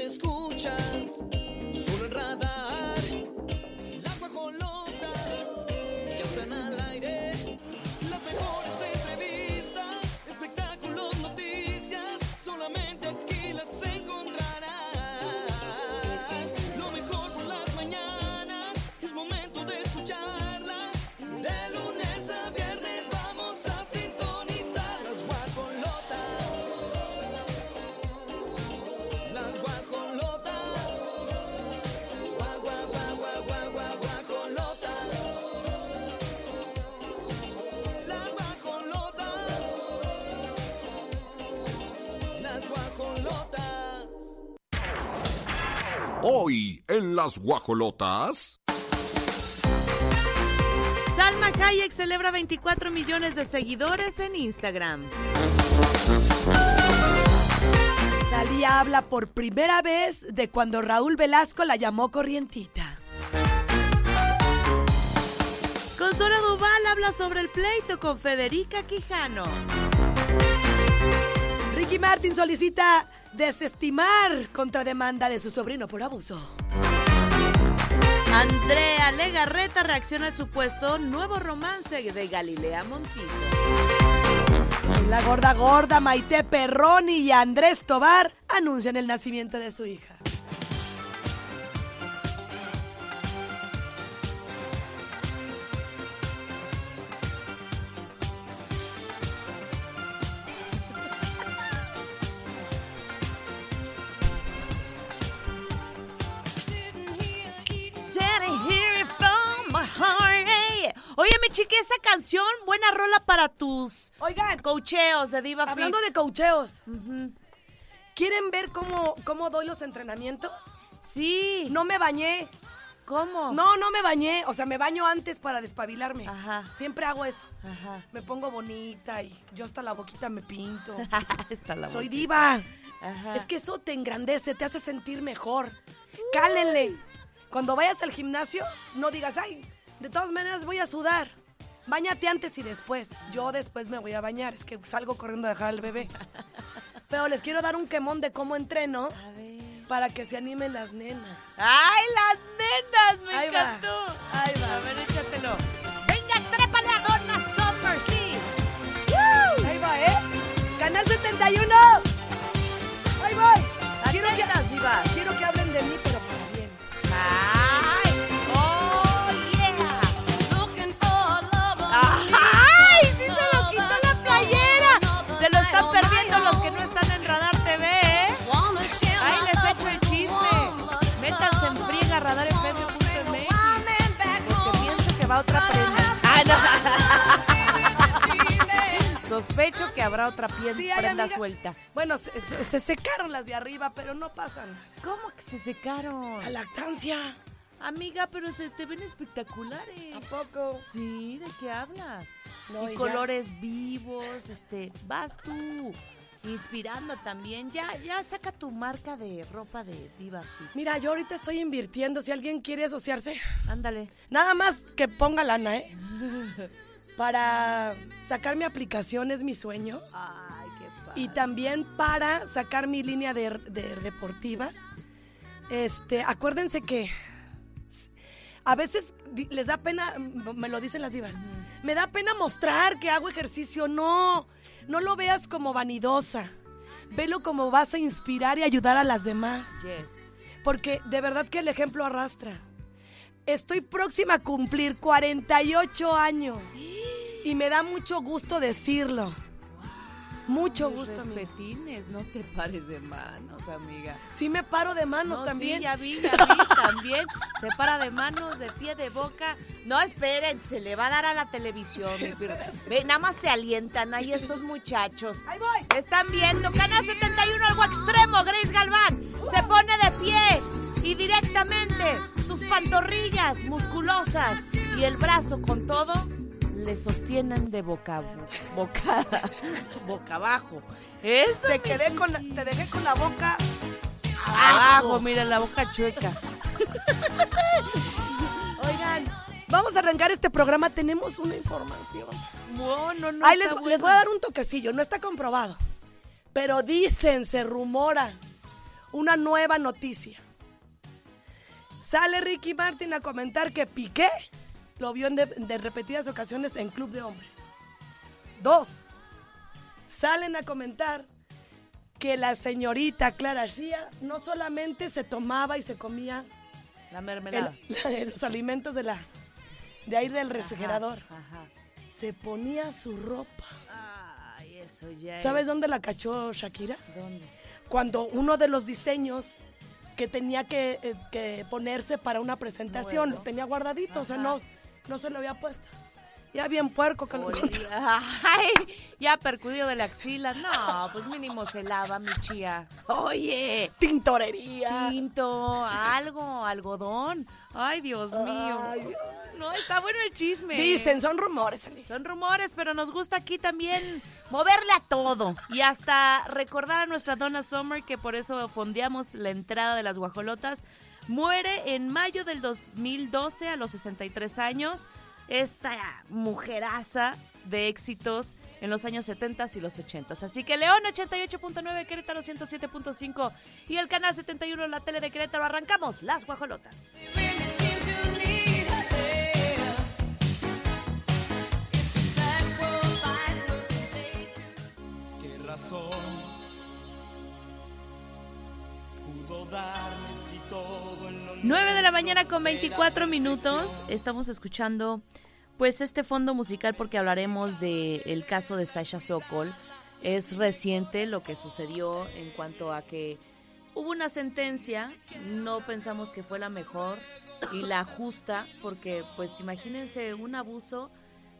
escuchas las guajolotas. Salma Hayek celebra 24 millones de seguidores en Instagram. Talía habla por primera vez de cuando Raúl Velasco la llamó corrientita. Consuelo Duval habla sobre el pleito con Federica Quijano. Ricky Martin solicita desestimar contrademanda de su sobrino por abuso. Andrea Legarreta reacciona al supuesto nuevo romance de Galilea Montijo. La gorda gorda Maite Perroni y Andrés Tobar anuncian el nacimiento de su hija. Chiqui, esa canción, buena rola para tus Oigan, cocheos de Diva hablando de cocheos, ¿quieren ver cómo, cómo doy los entrenamientos? Sí. No me bañé. ¿Cómo? No, no me bañé. O sea, me baño antes para despabilarme. Ajá. Siempre hago eso. Ajá. Me pongo bonita y yo hasta la boquita me pinto. Está la Soy boquita. diva. Ajá. Es que eso te engrandece, te hace sentir mejor. Cálenle. Cuando vayas al gimnasio, no digas, ay, de todas maneras voy a sudar. Báñate antes y después. Yo después me voy a bañar. Es que salgo corriendo a dejar al bebé. Pero les quiero dar un quemón de cómo entreno A ver. para que se animen las nenas. ¡Ay, las nenas! ¡Me Ahí va. encantó! Ahí va. A ver, échatelo. ¡Venga, trépale a Donna Summer, sí! Ahí va, ¿eh? Canal 71. Ahí voy. Atentas, quiero que Sospecho que habrá otra pien- Sí, prenda amiga. suelta. Bueno, se, se- se secaron las de arriba, pero no pasa nada. ¿Cómo que se secaron? A lactancia. Amiga, pero se te ven espectaculares. ¿A poco? Sí, ¿de qué hablas? No, y y colores vivos, este, vas tú inspirando también. Ya, ya saca tu marca de ropa de Diva. Mira, yo ahorita estoy invirtiendo. Si alguien quiere asociarse, Ándale. nada más que ponga lana, ¿eh? Para sacar mi aplicación es mi sueño. Ay, qué padre. Y también para sacar mi línea de, de deportiva. Este, acuérdense que a veces les da pena, me lo dicen las divas, me da pena mostrar que hago ejercicio. No, no lo veas como vanidosa. Velo como vas a inspirar y ayudar a las demás. Yes. Porque de verdad que el ejemplo arrastra. Estoy próxima a cumplir 48 años. Y me da mucho gusto decirlo. Mucho gusto. amiga. respetines, no te pares de manos, amiga. Sí me paro de manos No, también. Sí, ya vi, ya vi, también. Se para de manos, de pie, de boca. No, esperen, se le va a dar a la televisión. Ve, nada más te alientan ahí estos muchachos. Ahí voy. Están viendo Canal 71 algo extremo, Grace Galván. Se pone de pie y directamente sus pantorrillas musculosas y el brazo con todo le sostienen de boca boca boca abajo. Eso Te quedé con la- te dejé con la boca abajo, mira la boca chueca. Oigan, vamos a arrancar este programa. Tenemos una información. No, no, no. Ahí les, voy a dar un toquecillo. No está comprobado. Pero dicen, se rumora. una nueva noticia. Sale Ricky Martin a comentar que Piqué lo vio en de, de repetidas ocasiones en Club de Hombres. Dos, salen a comentar que la señorita Clara Shia no solamente se tomaba y se comía La el- mermelada. los alimentos de la de ahí del refrigerador, Ajá. se ponía su ropa. Ay, eso ya ¿Sabes es- dónde la cachó Shakira? ¿Dónde? Cuando uno de los diseños que tenía que, eh, que ponerse para una presentación, Nuevo. lo tenía guardadito, o sea, no, no se lo había puesto. Ya bien puerco que lo encontró. Ay, ya percudido de la axila. No, pues mínimo se lava, mi chía. Oye, Tintorería. tinto, algo, algodón. Ay, Dios mío. Ay. No, está bueno el chisme. Dicen, son rumores, Ali. Son rumores, pero nos gusta aquí también moverle a todo. Y hasta recordar a nuestra Donna Summer, que por eso fondeamos la entrada de las guajolotas. Muere en mayo del 2012 a los 63 años. Esta mujeraza de éxitos en los años 70 y los 80. Así que León 88.9, Querétaro 107.5 y el canal 71 en la tele de Querétaro. Arrancamos las guajolotas. ¿Qué razón 9 de la mañana con era 24 minutos. Estamos escuchando pues este fondo musical porque hablaremos del el caso de Sasha Sokol. Es reciente lo que sucedió en cuanto a que hubo una sentencia, no pensamos que fue la mejor y la justa porque pues imagínense un abuso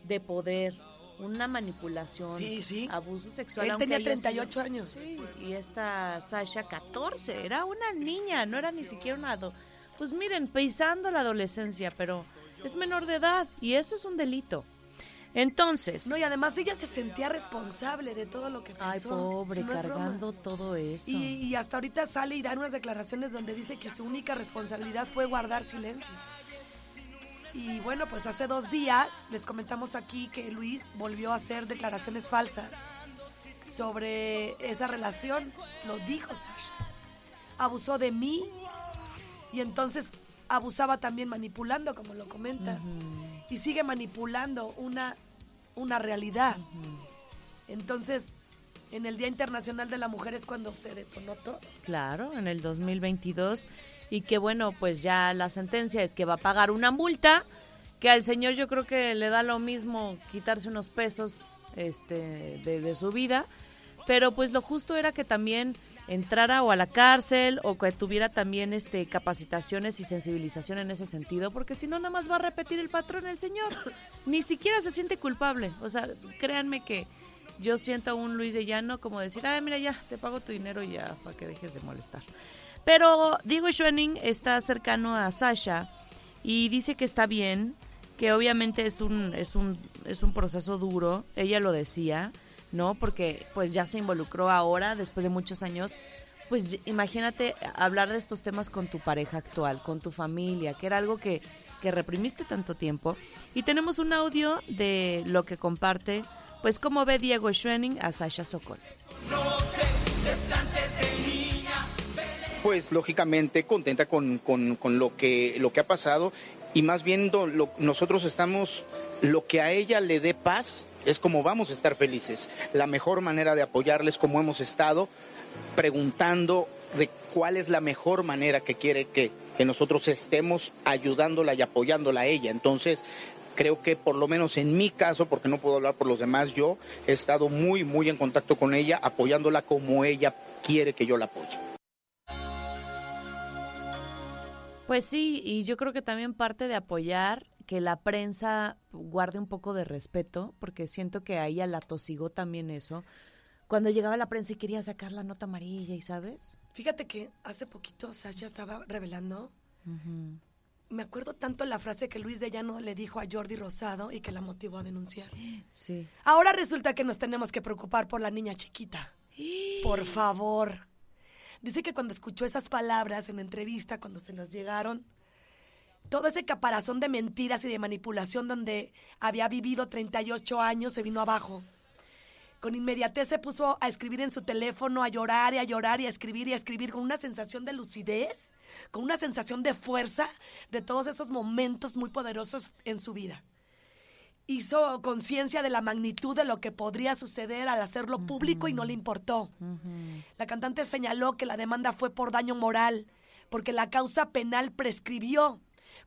de poder, una manipulación, Sí, sí. abuso sexual. Él tenía haya 38 sido- años. Sí, y esta Sasha 14, era una niña, no era ni siquiera una ado- Pues miren, pisando la adolescencia, pero es menor de edad y eso es un delito. Entonces, No, y además ella se sentía responsable de todo lo que pasó. ay pobre, No es broma. cargando todo eso. Y, y hasta ahorita sale y da unas declaraciones donde dice que su única responsabilidad fue guardar silencio. Y bueno, pues hace dos días les comentamos aquí que Luis volvió a hacer declaraciones falsas sobre esa relación. Lo dijo Sasha. Abusó de mí y entonces abusaba también manipulando, como lo comentas. Y sigue manipulando una, una realidad. Entonces, en el Día Internacional de la Mujer es cuando se detonó todo. Claro, en el 2022. Y que bueno, pues ya la sentencia es que va a pagar una multa, que al señor yo creo que le da lo mismo quitarse unos pesos este, de, su vida, pero pues lo justo era que también entrara o a la cárcel o que tuviera también este capacitaciones y sensibilización en ese sentido, porque si no nada más va a repetir el patrón el señor. Ni siquiera se siente culpable. O sea, créanme que yo siento a un Luis de Llano como decir, ay, mira, ya, te pago tu dinero ya, para que dejes de molestar. Pero Diego Schwenning está cercano a Sasha y dice que está bien, que obviamente es un, es un, es un proceso duro, ella lo decía, ¿no? Porque pues ya se involucró ahora, después de muchos años. Pues imagínate hablar de estos temas con tu pareja actual, con tu familia, que era algo que, que reprimiste tanto tiempo. Y tenemos un audio de lo que comparte, pues cómo ve Diego Schwenning a Sasha Sokol. Pues lógicamente contenta con, con- con lo, que, lo que ha pasado y más bien lo- nosotros estamos, lo que a ella le dé paz es como vamos a estar felices. La mejor manera de apoyarles como hemos estado preguntando de cuál es la mejor manera que quiere que, que nosotros estemos ayudándola y apoyándola a ella. Entonces, creo que por lo menos en mi caso, porque no puedo hablar por los demás, yo he estado muy, muy en contacto con ella, apoyándola como ella quiere que yo la apoye. Pues sí, y yo creo que también parte de apoyar que la prensa guarde un poco de respeto, porque siento que a ella la tosigó también eso. Cuando llegaba la prensa y quería sacar la nota amarilla, ¿y sabes? Fíjate que hace poquito Sasha estaba revelando. Me acuerdo tanto la frase que Luis de Llano le dijo a Jordi Rosado y que la motivó a denunciar. Sí. Ahora resulta que nos tenemos que preocupar por la niña chiquita. Por favor. Dice que cuando escuchó esas palabras en entrevista, cuando se los llegaron, todo ese caparazón de mentiras y de manipulación donde había vivido 38 años se vino abajo. Con inmediatez se puso a escribir en su teléfono, a llorar y a llorar y a escribir y a escribir con una sensación de lucidez, con una sensación de fuerza de todos esos momentos muy poderosos en su vida. Hizo conciencia de la magnitud de lo que podría suceder al hacerlo público y no le importó. La cantante señaló que la demanda fue por daño moral, porque la causa penal prescribió.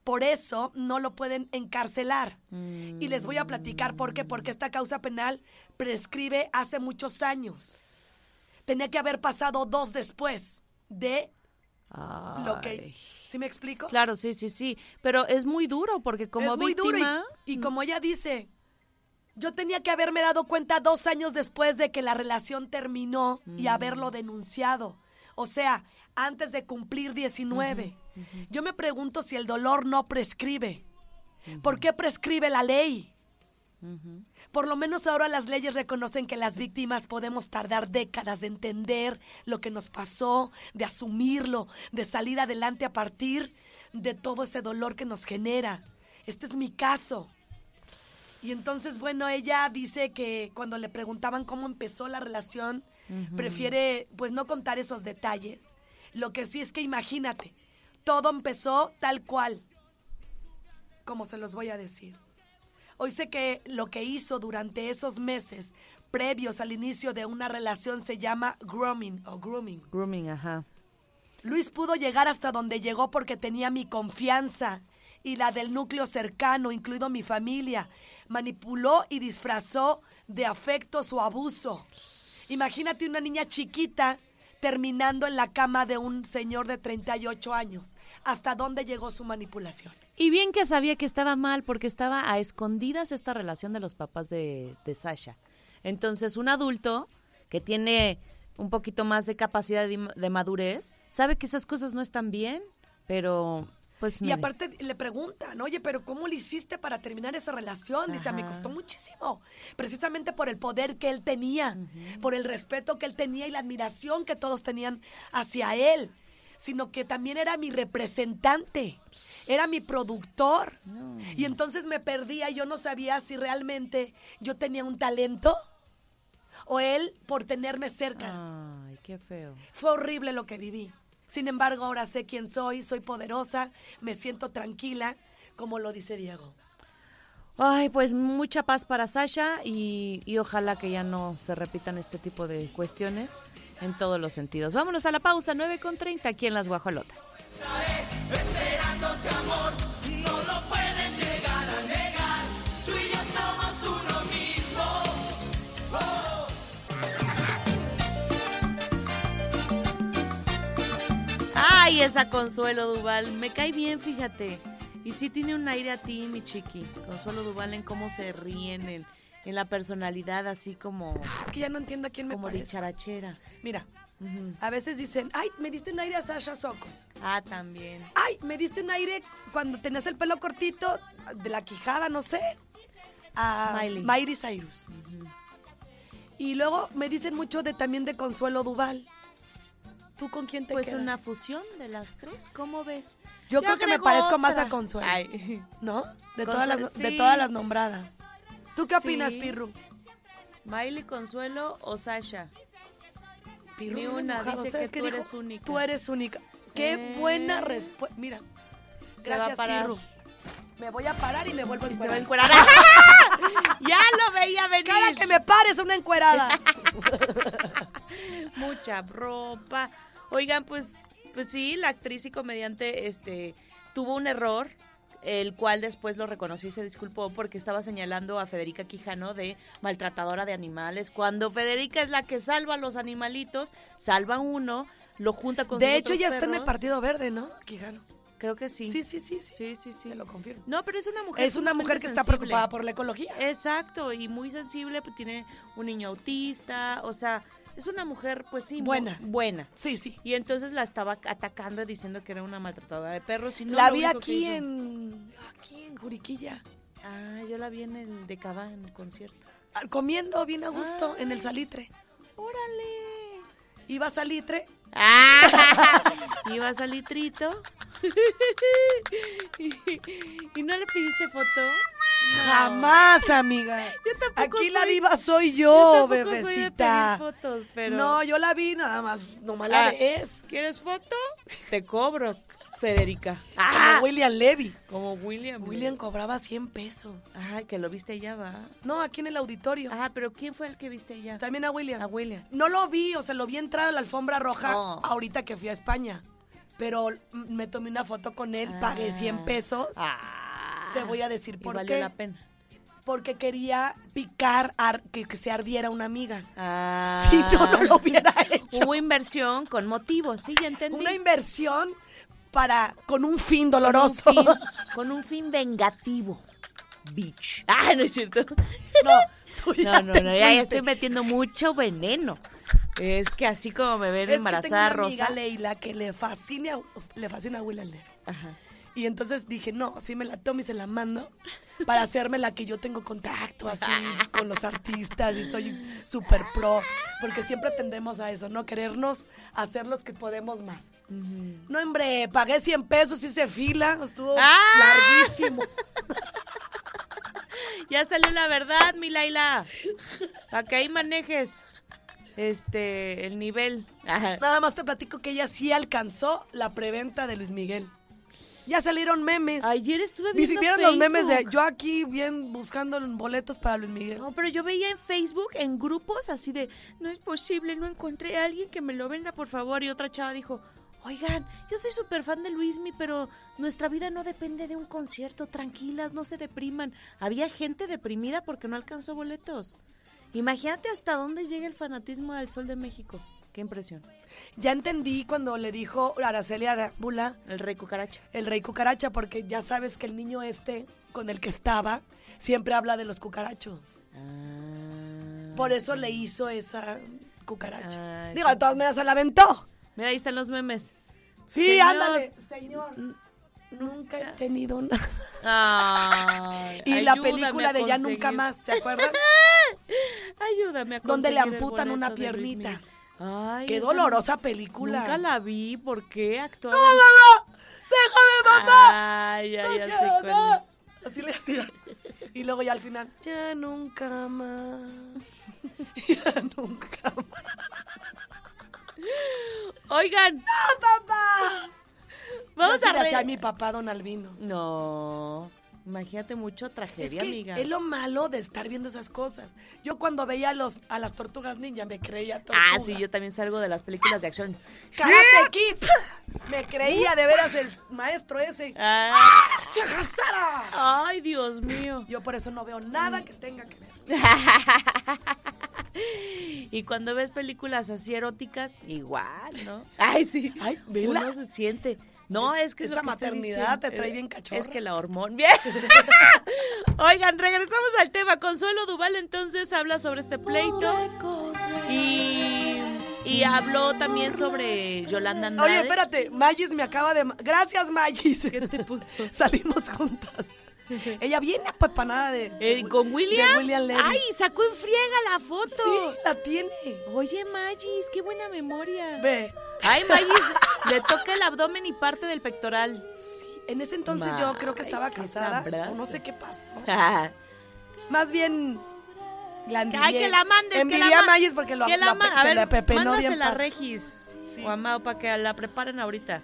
Por eso no lo pueden encarcelar. Y les voy a platicar por qué. Porque esta causa penal prescribe hace muchos años. Tenía que haber pasado dos después de lo que... Ay. ¿Sí me explico? Claro, sí, sí, sí. Pero es muy duro porque como es muy duro víctima... y, y como ella dice, yo tenía que haberme dado cuenta dos años después de que la relación terminó y haberlo denunciado. O sea, antes de cumplir 19. Yo me pregunto si el dolor no prescribe. ¿Por qué prescribe la ley? Por lo menos ahora las leyes reconocen que las víctimas podemos tardar décadas de entender lo que nos pasó, de asumirlo, de salir adelante a partir de todo ese dolor que nos genera. Este es mi caso. Y entonces, bueno, ella dice que cuando le preguntaban cómo empezó la relación, prefiere pues no contar esos detalles. Lo que sí es que imagínate, todo empezó tal cual, como se los voy a decir. Hoy sé que lo que hizo durante esos meses previos al inicio de una relación se llama grooming o grooming. Grooming, ajá. Luis pudo llegar hasta donde llegó porque tenía mi confianza y la del núcleo cercano, incluido mi familia. Manipuló y disfrazó de afecto su abuso. Imagínate una niña chiquita terminando en la cama de un señor de 38 años. ¿Hasta dónde llegó su manipulación? Y bien que sabía que estaba mal porque estaba a escondidas esta relación de los papás de, Sasha. Entonces, un adulto que tiene un poquito más de capacidad de madurez sabe que esas cosas no están bien, pero pues Y aparte le preguntan, oye, pero ¿cómo le hiciste para terminar esa relación? Dice, me Ajá. costó muchísimo. Precisamente por el poder que él tenía, por el respeto que él tenía y la admiración que todos tenían hacia él. Sino que también era mi representante, era mi productor. Y entonces me perdía y yo no sabía si realmente yo tenía un talento o él por tenerme cerca. Ay, qué feo. Fue horrible lo que viví. Sin embargo, ahora sé quién soy, soy poderosa, me siento tranquila, como lo dice Diego. Ay, pues mucha paz para Sasha y, y ojalá que ya no se repitan este tipo de cuestiones en todos los sentidos. Vámonos a la pausa, 9 con 30 aquí en Las Guajolotas. Ay, esa Consuelo Duval, me cae bien, fíjate. Y sí tiene un aire a ti, mi chiqui. Consuelo Duval en cómo se ríen, en, en la personalidad así como, Es que ya no entiendo a quién me como parece. dicharachera. Mira, a veces dicen, ay, me diste un aire a Sasha Soko. Ah, también. Ay, me diste un aire cuando tenías el pelo cortito, de la quijada, no sé, a Miley. Miley Cyrus. Y luego me dicen mucho de también de Consuelo Duval. ¿Tú con quién te Pues quedas? una fusión de las tres, ¿cómo ves? Yo creo que me parezco más a Consuelo. Ay. ¿No? De Consuelo, todas, las, de todas las nombradas. ¿Tú qué opinas, Sí. Pirru? Miley, Consuelo o Sasha. Pirru, Ni una, dice ¿Sabes que tú dijo? eres única. Tú eres única. Qué Eh. buena respuesta. Mira, gracias. Pirru. Me voy a parar y me vuelvo a Y se va a encuerar. ya lo veía venir. Cada que me pares una encuerada. mucha ropa. Oigan, pues, pues sí, la actriz y comediante este, tuvo un error, el cual después lo reconoció y se disculpó porque estaba señalando a Federica Quijano de maltratadora de animales, cuando Federica es la que salva a los animalitos, salva uno, lo junta con De sus hecho, otros ya está en el. Partido Verde, ¿no? Quijano. Creo que sí. Sí, sí, sí, sí. Sí, sí, sí. Te lo confirmo. No, pero es una mujer. Es una mujer que está preocupada por la ecología. Exacto, y muy sensible, pues tiene un niño autista, o sea, es una mujer, pues sí, Buena. buena. Sí, sí. Y entonces la estaba atacando diciendo que era una maltratadora de perros. Y no la vi aquí en. Aquí en Juriquilla. Ah, yo la vi en el de Cava en el concierto. Comiendo bien a gusto en el salitre. ¡Órale! Iba a salitre. ¡Ah! Ibas al litrito. ¿Y no le pidiste foto? Jamás, amiga. Yo tampoco Aquí la diva soy Yo yo, soy bebecita. fotos, pero... No, yo la vi nada más, nomás la Ah, ves. ¿Quieres foto? Te cobro, Federica. Como Ah, William Levy. como William. William cobraba 100 pesos. Ah, que lo viste ya, va. No, aquí en el auditorio. Ah, pero ¿quién fue el que viste ya? También a William. A William. No lo vi, o sea, lo vi entrar a la alfombra roja Oh. ahorita que fui a España. Pero me tomé una foto con él, pagué 100 pesos. Ah. Te voy a decir Y por valió qué. la pena. Porque quería picar, ar- que, que se ardiera una amiga. Ah. Si yo no lo hubiera hecho. Hubo inversión con motivo, sí, ya entendí. Una inversión para con un fin con un doloroso. fin, con un fin vengativo. Bitch. Ah, no es cierto. No, tú ya No, no, te no, ya, estoy metiendo mucho veneno. Es que así como me ven Es que tengo embarazada, una amiga, Rosa. Leila, que le fascina, le fascina a Levy. Ajá. Y entonces dije, no, si me la tomo y se la mando para hacerme la que yo tengo contacto así con los artistas y soy súper pro. Porque siempre tendemos a eso, ¿no? Querernos hacer los que podemos más. No, hombre, pagué 100 pesos, hice fila, estuvo ¡Ah! larguísimo. Ya salió la verdad, mi Laila. Para que ahí manejes este el nivel. Nada más te platico que ella sí alcanzó la preventa de Luis Miguel. Ya salieron memes. Ayer estuve Ni viendo siquiera los memes de yo aquí bien buscando boletos para Luis Miguel. No, pero yo veía en Facebook, en grupos, así de, no es posible, no encontré a alguien que me lo venda, por favor. Y otra chava dijo, oigan, yo soy súper fan de Luismi, pero nuestra vida no depende de un concierto, tranquilas, no se depriman. Había gente deprimida porque no alcanzó boletos. Imagínate hasta dónde llega el fanatismo del Sol de México. Qué impresión. Ya entendí cuando le dijo Araceli Arámbula, El rey cucaracha. el rey cucaracha, porque ya sabes que el niño este con el que estaba siempre habla de los cucarachos. Ah. Por eso le hizo esa cucaracha. Ay, Digo, de todas maneras se la aventó. Mira, ahí están los memes. Sí, Señor. ándale. Señor, nunca he tenido una. Ay, Y la película de Ya Nunca Más, ¿se acuerdan? Ayúdame a Donde le amputan una piernita. Ay, Qué dolorosa película. Nunca la vi. ¿Por qué actuaba? ¡No, mamá! ¡Déjame, mamá! Ay, ya, No ya sé cuál. Así le hacía. Y luego ya al final, ya nunca más. Ya nunca más. Oigan, ¡No, papá! vamos a le hacía re... a mi papá, don Albino. No, imagínate mucho Es tragedia, que amiga. es lo malo de estar viendo esas cosas. Yo cuando veía a, los, a las tortugas ninja me creía tortuga. Ah, sí, yo también salgo de las películas de acción. Karate Kid. Me creía de veras el maestro ese. Ay, ¡Shahazara! ay, Dios mío. Yo por eso no veo nada que tenga que ver. Y cuando ves películas así eróticas, igual, ¿no? Ay, sí. Ay, vela. Uno se siente. No, es que es Esa estoy maternidad te trae Eh, bien cachorra. Es que la hormona. Bien. Oigan, regresamos al tema. Consuelo Duval entonces habla sobre este pleito. Y, y habló también sobre Yolanda Andrade. Oye, espérate, Magis me acaba de... Gracias, Magis. ¿Qué te puso? Salimos juntas. Ella viene apapanada de... Eh, ¿Con William? De William Levy. Ay, sacó en friega la foto. Sí, la tiene. Oye, Magis, qué buena memoria. Ve. Ay, Magis, le toca el abdomen y parte del pectoral. Sí, en ese entonces yo creo que Ay, estaba casada. o no sé qué pasó. Ay, Más bien... La envidié. que la mandes, que la a ma- Magis porque lo que la la A ver, le pepenó bien mándasela a padre. Regis Sí. o a Mao para que la preparen ahorita.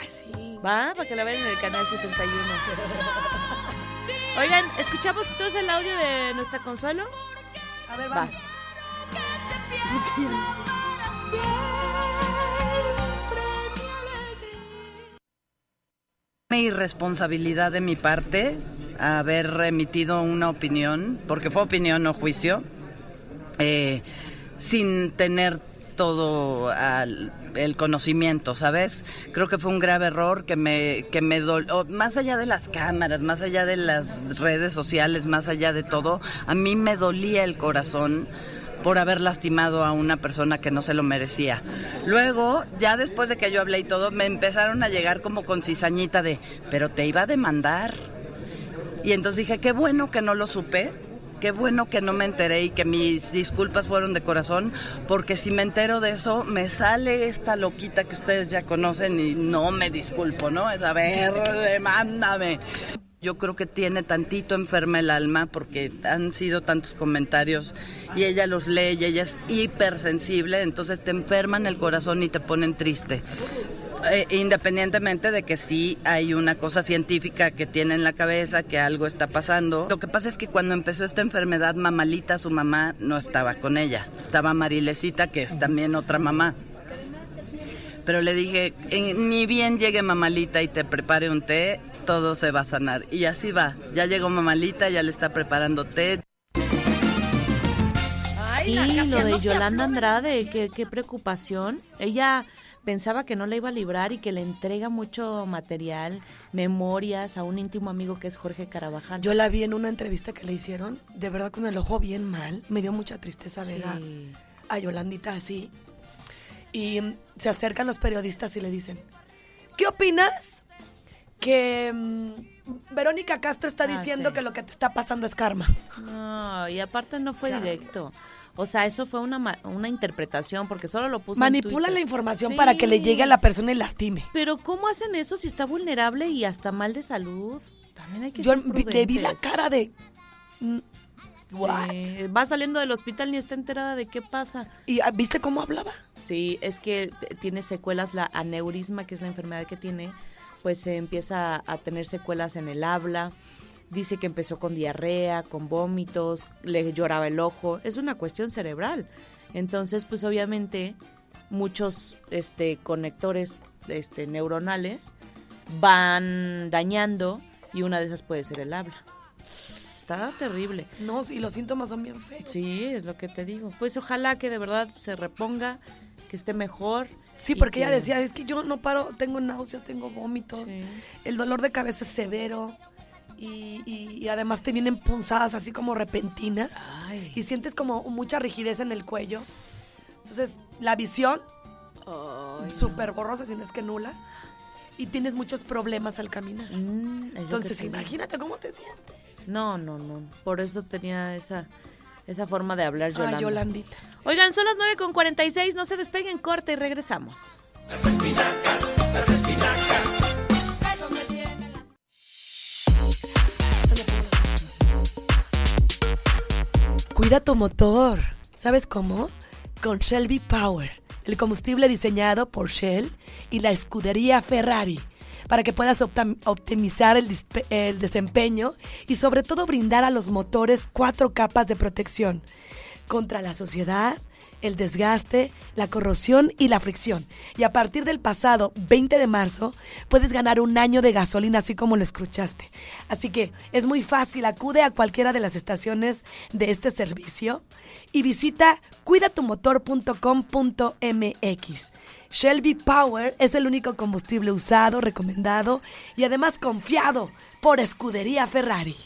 Ay, sí. ¿Va? Para que la vean en el canal 71. Oigan, ¿escuchamos entonces el audio de nuestra Consuelo? A ver, Va. vamos. Mi irresponsabilidad de mi parte haber emitido una opinión, porque fue opinión, no juicio, eh, sin tener todo al- el conocimiento, ¿sabes? Creo que fue un grave error que me, que me más allá de las cámaras, más allá de las redes sociales, más allá de todo, a mí me dolía el corazón por haber lastimado a una persona que no se lo merecía. Luego, ya después de que yo hablé y todo, me empezaron a llegar como con cizañita de, pero te iba a demandar. Y entonces dije, qué bueno que no lo supe, qué bueno que no me enteré y que mis disculpas fueron de corazón, porque si me entero de eso, me sale esta loquita que ustedes ya conocen y no me disculpo, ¿no? Es a ver, demándame. Yo creo que tiene tantito enferma el alma porque han sido tantos comentarios y ella los lee y ella es hipersensible, entonces te enferman el corazón y te ponen triste. Eh, independientemente de que sí hay una cosa científica que tiene en la cabeza, que algo está pasando. Lo que pasa es que cuando empezó esta enfermedad, Mamalita, su mamá, no estaba con ella. Estaba Marilesita, que es también otra mamá. Pero le dije, "En- ni bien llegue Mamalita y te prepare un té, todo se va a sanar. Y así va. Ya llegó Mamalita, ya le está preparando té. Sí, lo de Yolanda Andrade, qué, qué preocupación. Ella pensaba que no la iba a librar y que le entrega mucho material, memorias a un íntimo amigo que es Jorge Carabajal. Yo la vi en una entrevista que le hicieron, de verdad con el ojo bien mal. Me dio mucha tristeza ver a, Sí. a Yolandita así. Y mm, se acercan los periodistas y le dicen, ¿qué opinas? Que mm, Verónica Castro está Ah, diciendo sí. que lo que te está pasando es karma. No, y aparte no fue Ya. directo. O sea, eso fue una, una interpretación porque solo lo puso Manipula la información Sí. para que le llegue a la persona y lastime. Pero ¿cómo hacen eso si está vulnerable y hasta mal de salud? También hay que Yo le vi la cara de... mm? Sí, va saliendo del hospital ni está enterada de qué pasa. ¿Y ah, viste cómo hablaba? Sí, es que tiene secuelas, la aneurisma, que es la enfermedad que tiene, pues se empieza a tener secuelas en el habla. Dice que empezó con diarrea, con vómitos, le lloraba el ojo. Es una cuestión cerebral. Entonces, pues obviamente muchos este, conectores este, neuronales van dañando y una de esas puede ser el habla. Está terrible. No, y los síntomas son bien feos. Sí, es lo que te digo. Pues ojalá que de verdad se reponga, que esté mejor. Sí, porque ella que- decía, es que yo no paro, tengo náuseas, tengo vómitos, Sí. el dolor de cabeza es severo y, y- y además te vienen punzadas así como repentinas Ay. y sientes como mucha rigidez en el cuello. Entonces, la visión, súper borrosa, si no es que nula, y tienes muchos problemas al caminar. Mm, Entonces, te imagínate cómo te sientes. No, no, no. Por eso tenía esa, esa forma de hablar Yolanda. Ah, Yolandita. Oigan, son las 9 con 46. No se despeguen, corte y regresamos. Cuida tu motor. ¿Sabes cómo? Con Shelby Power, el combustible diseñado por Shell y la escudería Ferrari, para que puedas optimizar el desempeño y sobre todo brindar a los motores cuatro capas de protección contra la sociedad, el desgaste, la corrosión y la fricción. Y a partir del pasado 20 de marzo puedes ganar un año de gasolina así como lo escuchaste. Así que es muy fácil, acude a cualquiera de las estaciones de este servicio y visita cuidatumotor.com.mx. Shelby Power es el único combustible usado, recomendado y además confiado por Escudería Ferrari.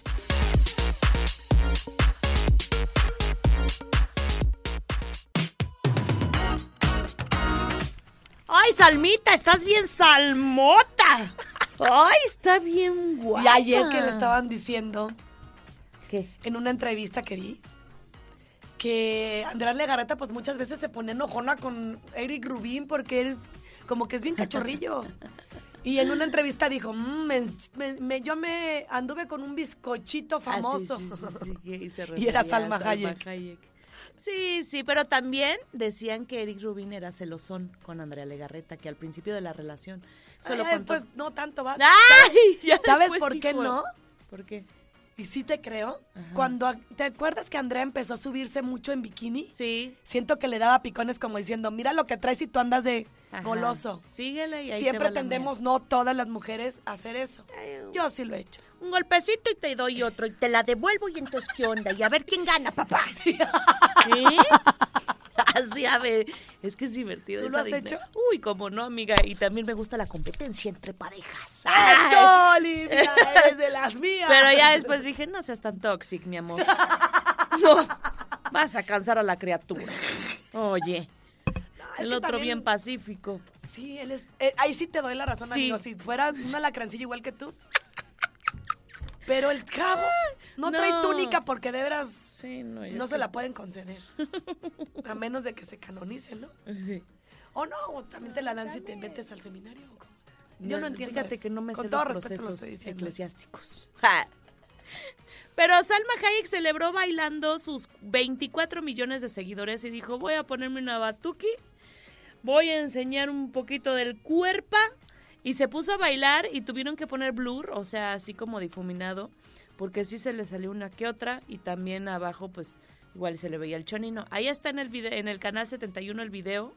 ¡Ay, Salmita! ¡Estás bien salmota! ¡Ay, está bien guapa! Y ayer que le estaban diciendo ¿Qué? en una entrevista que vi que Andrea Legarreta pues muchas veces se pone enojona con Eric Rubín porque eres como que es bien cachorrillo. Y en una entrevista dijo, "Mm, me- me- me- yo me anduve con un bizcochito famoso. Ah, sí, sí, sí, sí, que- y, se Y era refería a Salma Hayek. Sí, sí, pero también decían que Eric Rubin era celosón con Andrea Legarreta, que al principio de la relación. Ah, Solo ya después no tanto va. ¡Ay! Ya ¿Sabes por sí qué no? ¿Por qué? Y sí te creo. Cuando ¿te acuerdas que Andrea empezó a subirse mucho en bikini? Sí. Siento que le daba picones como diciendo, mira lo que traes y tú andas de Ajá. goloso. Síguele y ahí te Siempre va tendemos, no todas las mujeres, a hacer eso. Yo sí lo he hecho. Un golpecito y te doy otro y te la devuelvo y entonces qué onda y a ver quién gana, papá. ¿Sí? Así, a ver, es que es divertido. ¿Tú esa lo has hecho? Uy, cómo no, amiga. Y también me gusta la competencia entre parejas. ¡Eso, Olivia! ¡Eres de las mías! Pero ya después dije, no seas tan toxic, mi amor. No, vas a cansar a la criatura. Oye, es el otro también- bien pacífico. Sí, él es... eh, ahí sí te doy la razón, Sí. amigo. Si fuera una lacrancilla igual que tú. Pero el cabo no, trae No. túnica porque de veras Sí, no, no se la pueden conceder. A menos de que se canonice, ¿no? Sí. O no, o también te la dan si te metes al seminario. Yo no entiendo Fíjate eso. que no me Con sé todo los respeto lo procesos estoy eclesiásticos. Ja. Pero Salma Hayek celebró bailando sus 24 millones de seguidores y dijo, voy a ponerme una batuki, voy a enseñar un poquito del cuerpo. Y se puso a bailar y tuvieron que poner blur, o sea, así como difuminado, porque sí se le salió una que otra y también abajo pues igual se le veía el chonino. Ahí está en el, vide- en el canal 71 el video,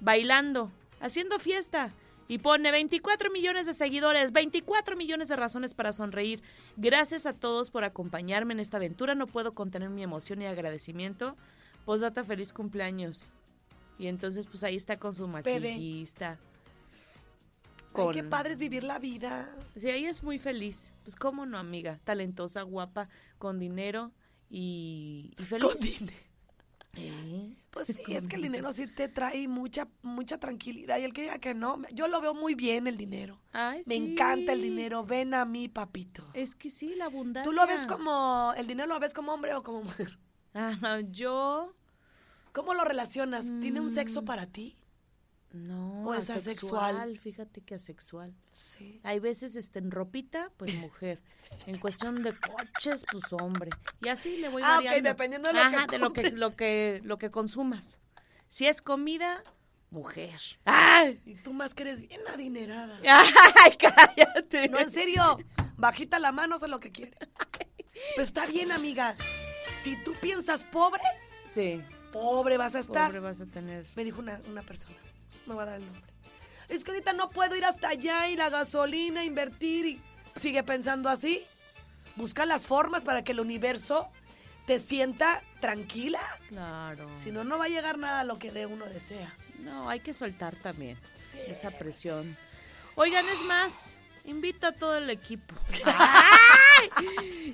bailando, haciendo fiesta. Y pone 24 millones de seguidores, 24 millones de razones para sonreír. Gracias a todos por acompañarme en esta aventura. No puedo contener mi emoción y agradecimiento. Posdata, feliz cumpleaños. Y entonces, pues ahí está con su maquillista. Ay, qué padre es vivir la vida. Sí, ella es muy feliz. Pues cómo no, amiga. Talentosa, guapa, con dinero y, y feliz. Con dinero. Eh, Pues sí, con es que el dinero sí te trae mucha, mucha tranquilidad. Y el que diga que no, yo lo veo muy bien el dinero. Ay, Me sí. encanta el dinero. Ven a mí, papito. Es que sí, la abundancia. ¿Tú lo ves como, el dinero lo ves como hombre o como mujer? Ajá, yo ¿Cómo lo relacionas? ¿Tiene un Mm. sexo para ti? no, ¿O es asexual. asexual? Fíjate que asexual. Sí. Hay veces este, en ropita, pues mujer. En cuestión de coches, pues hombre. Y así le voy Ah, ok, variando. dependiendo de lo que Ajá, de lo que, lo que lo que consumas. Si es comida, mujer. ¡Ay! Y tú más que eres bien adinerada. ¡Ay, cállate! No, en serio. Bajita la mano, sé lo que quiere. Pero está bien, amiga. Si tú piensas pobre, Sí, pobre vas a estar. pobre vas a tener. Me dijo una, una persona. No va a dar el nombre. Es que ahorita no puedo ir hasta allá y la gasolina, invertir y sigue pensando así. Busca las formas para que el universo te sienta tranquila. Claro. Si no, no va a llegar nada a lo que de uno desea. No, hay que soltar también Sí. esa presión. Oigan, es más, invito a todo el equipo. ¡Ay!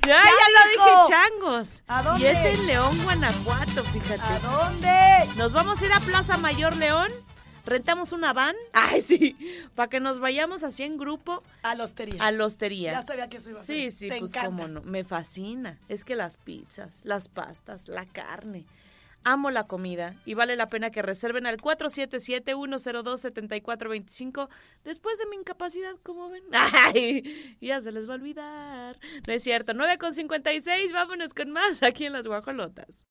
Ya, ya, lo dije, changos. ¿A dónde? Y es en León, Guanajuato, fíjate. ¿A dónde? Nos vamos a ir a Plaza Mayor León. Rentamos una van. Ay, sí. Para que nos vayamos así en grupo A la hostería. a la hostería. Ya sabía que eso iba a ser. Sí, sí, Te pues encanta. cómo no. Me fascina. Es que las pizzas, las pastas, la carne. Amo la comida y vale la pena que reserven al 477-102-7425 después de mi incapacidad, como ven. Ay, ya se les va a olvidar. No es cierto. 9 con 56, vámonos con más aquí en Las Guajolotas.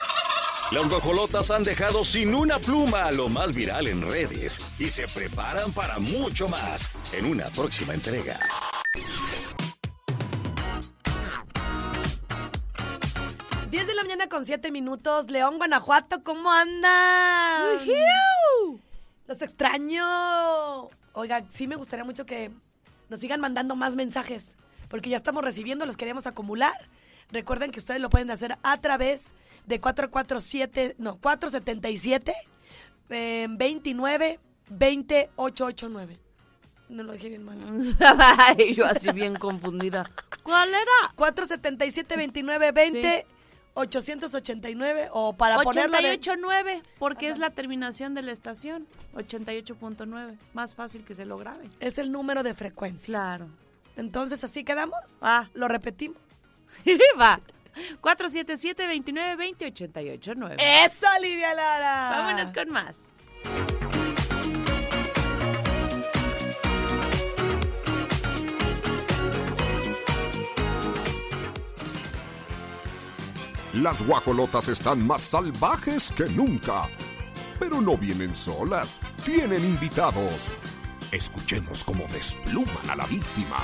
Las guajolotas han dejado sin una pluma a lo más viral en redes y se preparan para mucho más en una próxima entrega. Con 7 minutos. León, Guanajuato, ¿cómo andan? Los extraño. Oiga, sí me gustaría mucho que nos sigan mandando más mensajes, porque ya estamos recibiendo, los queremos acumular. Recuerden que ustedes lo pueden hacer a través de 447, no, 477 eh, 29 20 889. No lo dije bien mal. Ay, yo así bien confundida. ¿Cuál era? 477 29 20 889 o para ponerlo de 88.9, porque es la terminación de la estación. 88.9. Más fácil que se lo grabe. es el número de frecuencia. Claro. Entonces, así quedamos. Ah, Lo repetimos. va. 477 29 20 88 9. Eso, Olivia Lara. Vámonos con más. Las guajolotas están más salvajes que nunca. Pero no vienen solas, tienen invitados. Escuchemos cómo despluman a la víctima.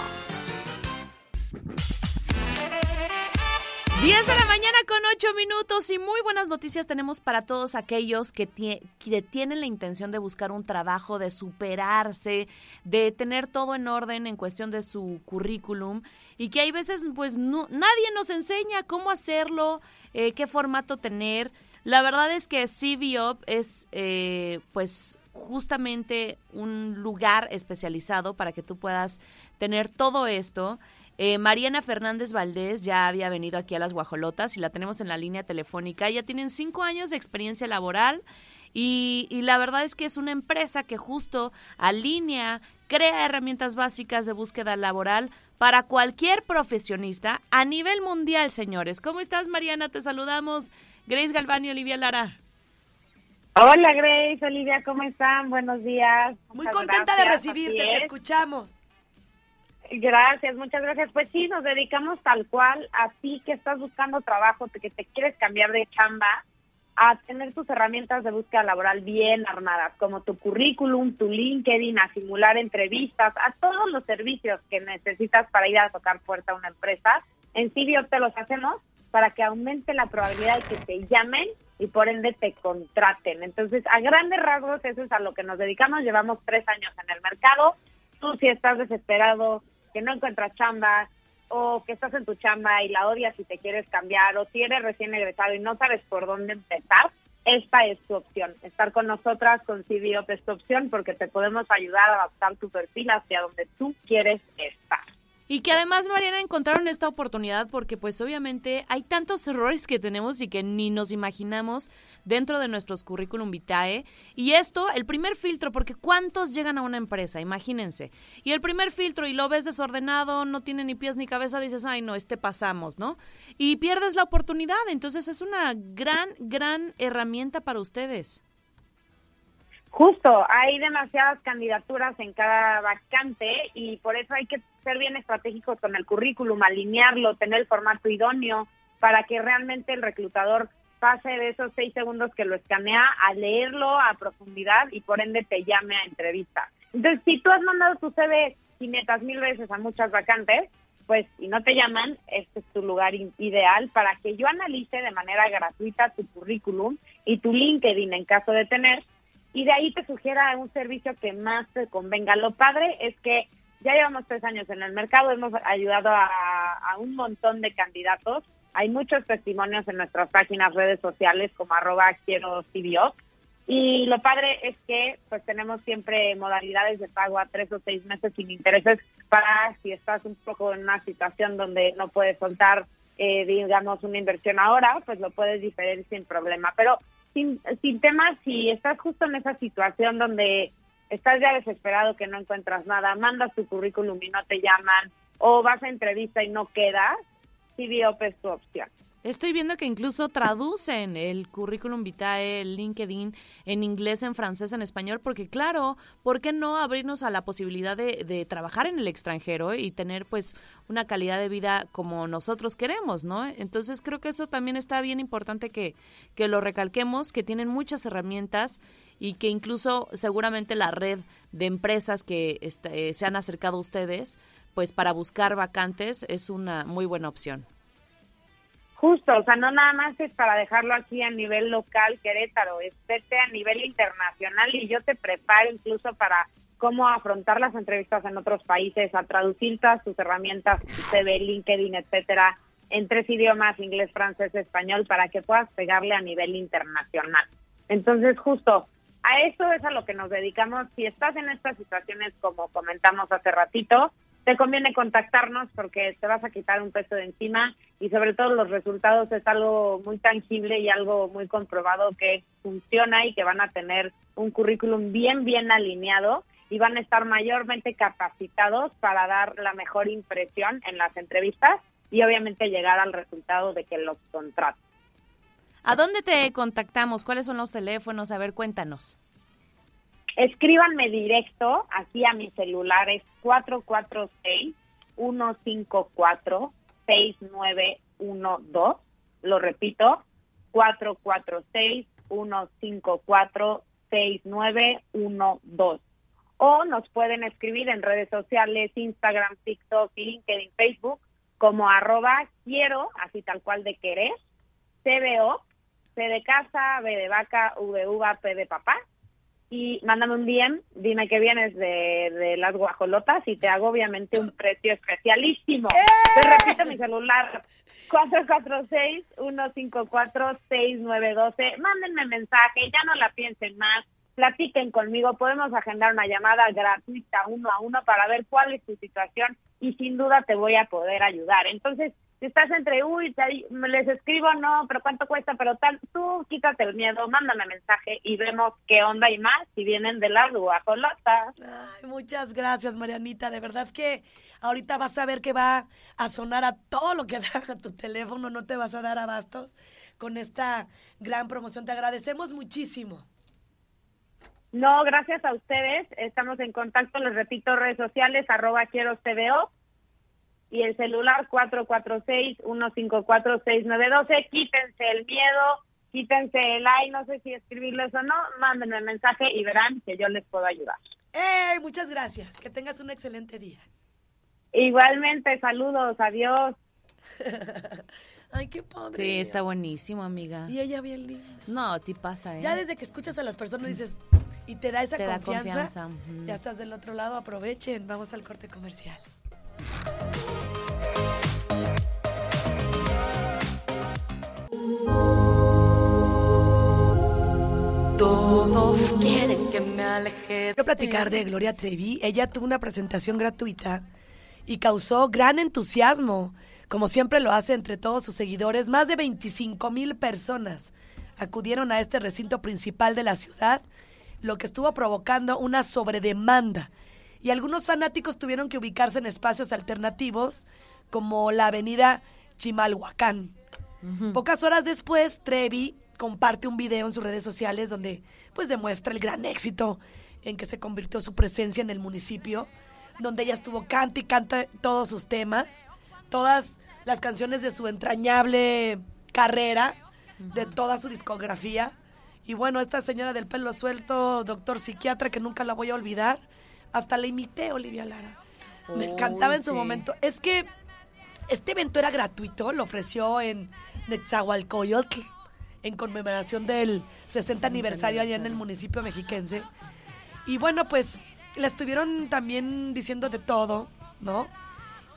10 de la mañana con 8 minutos y muy buenas noticias tenemos para todos aquellos que, tie- que tienen la intención de buscar un trabajo, de superarse, de tener todo en orden en cuestión de su currículum y que hay veces pues nadie nos enseña cómo hacerlo, eh, qué formato tener. La verdad es que CVUp es eh, pues justamente un lugar especializado para que tú puedas tener todo esto. Eh, Mariana Fernández Valdés ya había venido aquí a las Guajolotas y la tenemos en la línea telefónica. Ya tienen cinco años de experiencia laboral y, y la verdad es que es una empresa que justo alinea, crea herramientas básicas de búsqueda laboral para cualquier profesionista a nivel mundial, señores. ¿Cómo estás, Mariana? Te saludamos. Grace Galván y Olivia Lara. Hola Grace, Olivia, ¿cómo están? Buenos días. Muy Muchas contenta de recibirte, te es. escuchamos. Gracias, muchas gracias. Pues sí, nos dedicamos tal cual a ti que estás buscando trabajo, que te quieres cambiar de chamba, a tener tus herramientas de búsqueda laboral bien armadas, como tu currículum, tu LinkedIn, a simular entrevistas, a todos los servicios que necesitas para ir a tocar puerta a una empresa. En Civio te los hacemos para que aumente la probabilidad de que te llamen y por ende te contraten. Entonces, a grandes rasgos, eso es a lo que nos dedicamos. Llevamos tres años en el mercado. Tú si estás desesperado, que no encuentras chamba, o que estás en tu chamba y la odias y te quieres cambiar, o si eres recién egresado y no sabes por dónde empezar, esta es tu opción. Estar con nosotras, con CBOP es tu opción porque te podemos ayudar a adaptar tu perfil hacia donde tú quieres estar. Y que además, Mariana, encontraron esta oportunidad porque pues obviamente hay tantos errores que tenemos y que ni nos imaginamos dentro de nuestros currículum vitae. Y esto, el primer filtro, porque ¿cuántos llegan a una empresa? Imagínense. Y el primer filtro y lo ves desordenado, no tiene ni pies ni cabeza, dices, ay no, este pasamos, ¿no? Y pierdes la oportunidad. Entonces es una gran, gran herramienta para ustedes. Justo, hay demasiadas candidaturas en cada vacante y por eso hay que ser bien estratégicos con el currículum, alinearlo, tener el formato idóneo para que realmente el reclutador pase de esos seis segundos que lo escanea a leerlo a profundidad y por ende te llame a entrevista. Entonces, si tú has mandado tu CV 500 mil veces a muchas vacantes, pues y no te llaman, este es tu lugar ideal para que yo analice de manera gratuita tu currículum y tu LinkedIn en caso de tener y de ahí te sugiera un servicio que más te convenga. Lo padre es que ya llevamos tres años en el mercado, hemos ayudado a, un montón de candidatos. Hay muchos testimonios en nuestras páginas, redes sociales como arroba quiero CBO. Y lo padre es que pues tenemos siempre modalidades de pago a tres o seis meses sin intereses para si estás un poco en una situación donde no puedes soltar, eh, digamos, una inversión ahora, pues lo puedes diferir sin problema. Pero sin, sin temas, si estás justo en esa situación donde estás ya desesperado que no encuentras nada, mandas tu currículum y no te llaman, o vas a entrevista y no quedas, CBOP es tu opción. Estoy viendo que incluso traducen el currículum vitae, el LinkedIn, en inglés, en francés, en español, porque claro, ¿por qué no abrirnos a la posibilidad de, de trabajar en el extranjero y tener pues una calidad de vida como nosotros queremos, ¿no? Entonces creo que eso también está bien importante que, que lo recalquemos, que tienen muchas herramientas y que incluso seguramente la red de empresas que este, se han acercado a ustedes, pues para buscar vacantes es una muy buena opción. Justo, o sea, no nada más es para dejarlo aquí a nivel local, Querétaro, es vete a nivel internacional y yo te preparo incluso para cómo afrontar las entrevistas en otros países, a traducir todas tus herramientas, tu CV, LinkedIn, etcétera, en tres idiomas, inglés, francés, español, para que puedas pegarle a nivel internacional. Entonces, justo a eso es a lo que nos dedicamos. Si estás en estas situaciones, como comentamos hace ratito, te conviene contactarnos porque te vas a quitar un peso de encima y sobre todo los resultados es algo muy tangible y algo muy comprobado que funciona y que van a tener un currículum bien, bien alineado y van a estar mayormente capacitados para dar la mejor impresión en las entrevistas y obviamente llegar al resultado de que los contraten. ¿A dónde te contactamos? ¿Cuáles son los teléfonos? A ver, cuéntanos. Escríbanme directo aquí a mi celular, es 446-154-6912. Lo repito, 446-154-6912. O nos pueden escribir en redes sociales, Instagram, TikTok, LinkedIn, Facebook, como arroba quiero, así tal cual de querer, CBO, C de casa, B de vaca, V de uva, P de papá. Y mándame un DM, dime que vienes de, de las guajolotas y te hago obviamente un precio especialísimo. Te repito mi celular, 446-154-6912. Mándenme mensaje, ya no la piensen más. Platiquen conmigo, podemos agendar una llamada gratuita uno a uno para ver cuál es tu situación y sin duda te voy a poder ayudar. Entonces, si estás entre, uy, les escribo, no, pero cuánto cuesta, pero tal, tú quítate el miedo, mándame mensaje y vemos qué onda y más si vienen de las guajolotas. Ay, muchas gracias, Marianita. De verdad que ahorita vas a ver que va a sonar a todo lo que da tu teléfono. No te vas a dar abastos con esta gran promoción. Te agradecemos muchísimo. No, gracias a ustedes. Estamos en contacto, les repito, redes sociales, arroba quiero TVO y el celular 446-154-6912. Quítense el miedo, quítense el ay, no sé si escribirles o no, mándenme el mensaje y verán que yo les puedo ayudar. ¡Ey! Muchas gracias. Que tengas un excelente día. Igualmente, saludos, adiós. Ay, qué padre. Sí, está buenísimo, amiga. Y ella bien linda. No, a ti pasa, ¿eh? Ya desde que escuchas a las personas dices y te da esa Te da confianza, ya estás del otro lado, aprovechen, vamos al corte comercial. Quiero platicar de Gloria Trevi. Ella tuvo una presentación gratuita y causó gran entusiasmo, como siempre lo hace entre todos sus seguidores. Más de 25 mil personas acudieron a este recinto principal de la ciudad, lo que estuvo provocando una sobredemanda. Y algunos fanáticos tuvieron que ubicarse en espacios alternativos, como la avenida Chimalhuacán. Pocas horas después, Trevi comparte un video en sus redes sociales donde pues demuestra el gran éxito en que se convirtió su presencia en el municipio, donde ella estuvo canta y canta todos sus temas, todas las canciones de su entrañable carrera, de toda su discografía. Y bueno, esta señora del pelo suelto, doctor psiquiatra, que nunca la voy a olvidar, hasta la imité, Olivia Lara. Me encantaba en su sí. momento. Es que este evento era gratuito, lo ofreció en Netzahualcoyotl, en conmemoración del 60 aniversario allá en el municipio mexiquense. Y bueno, pues la estuvieron también diciendo de todo, ¿no?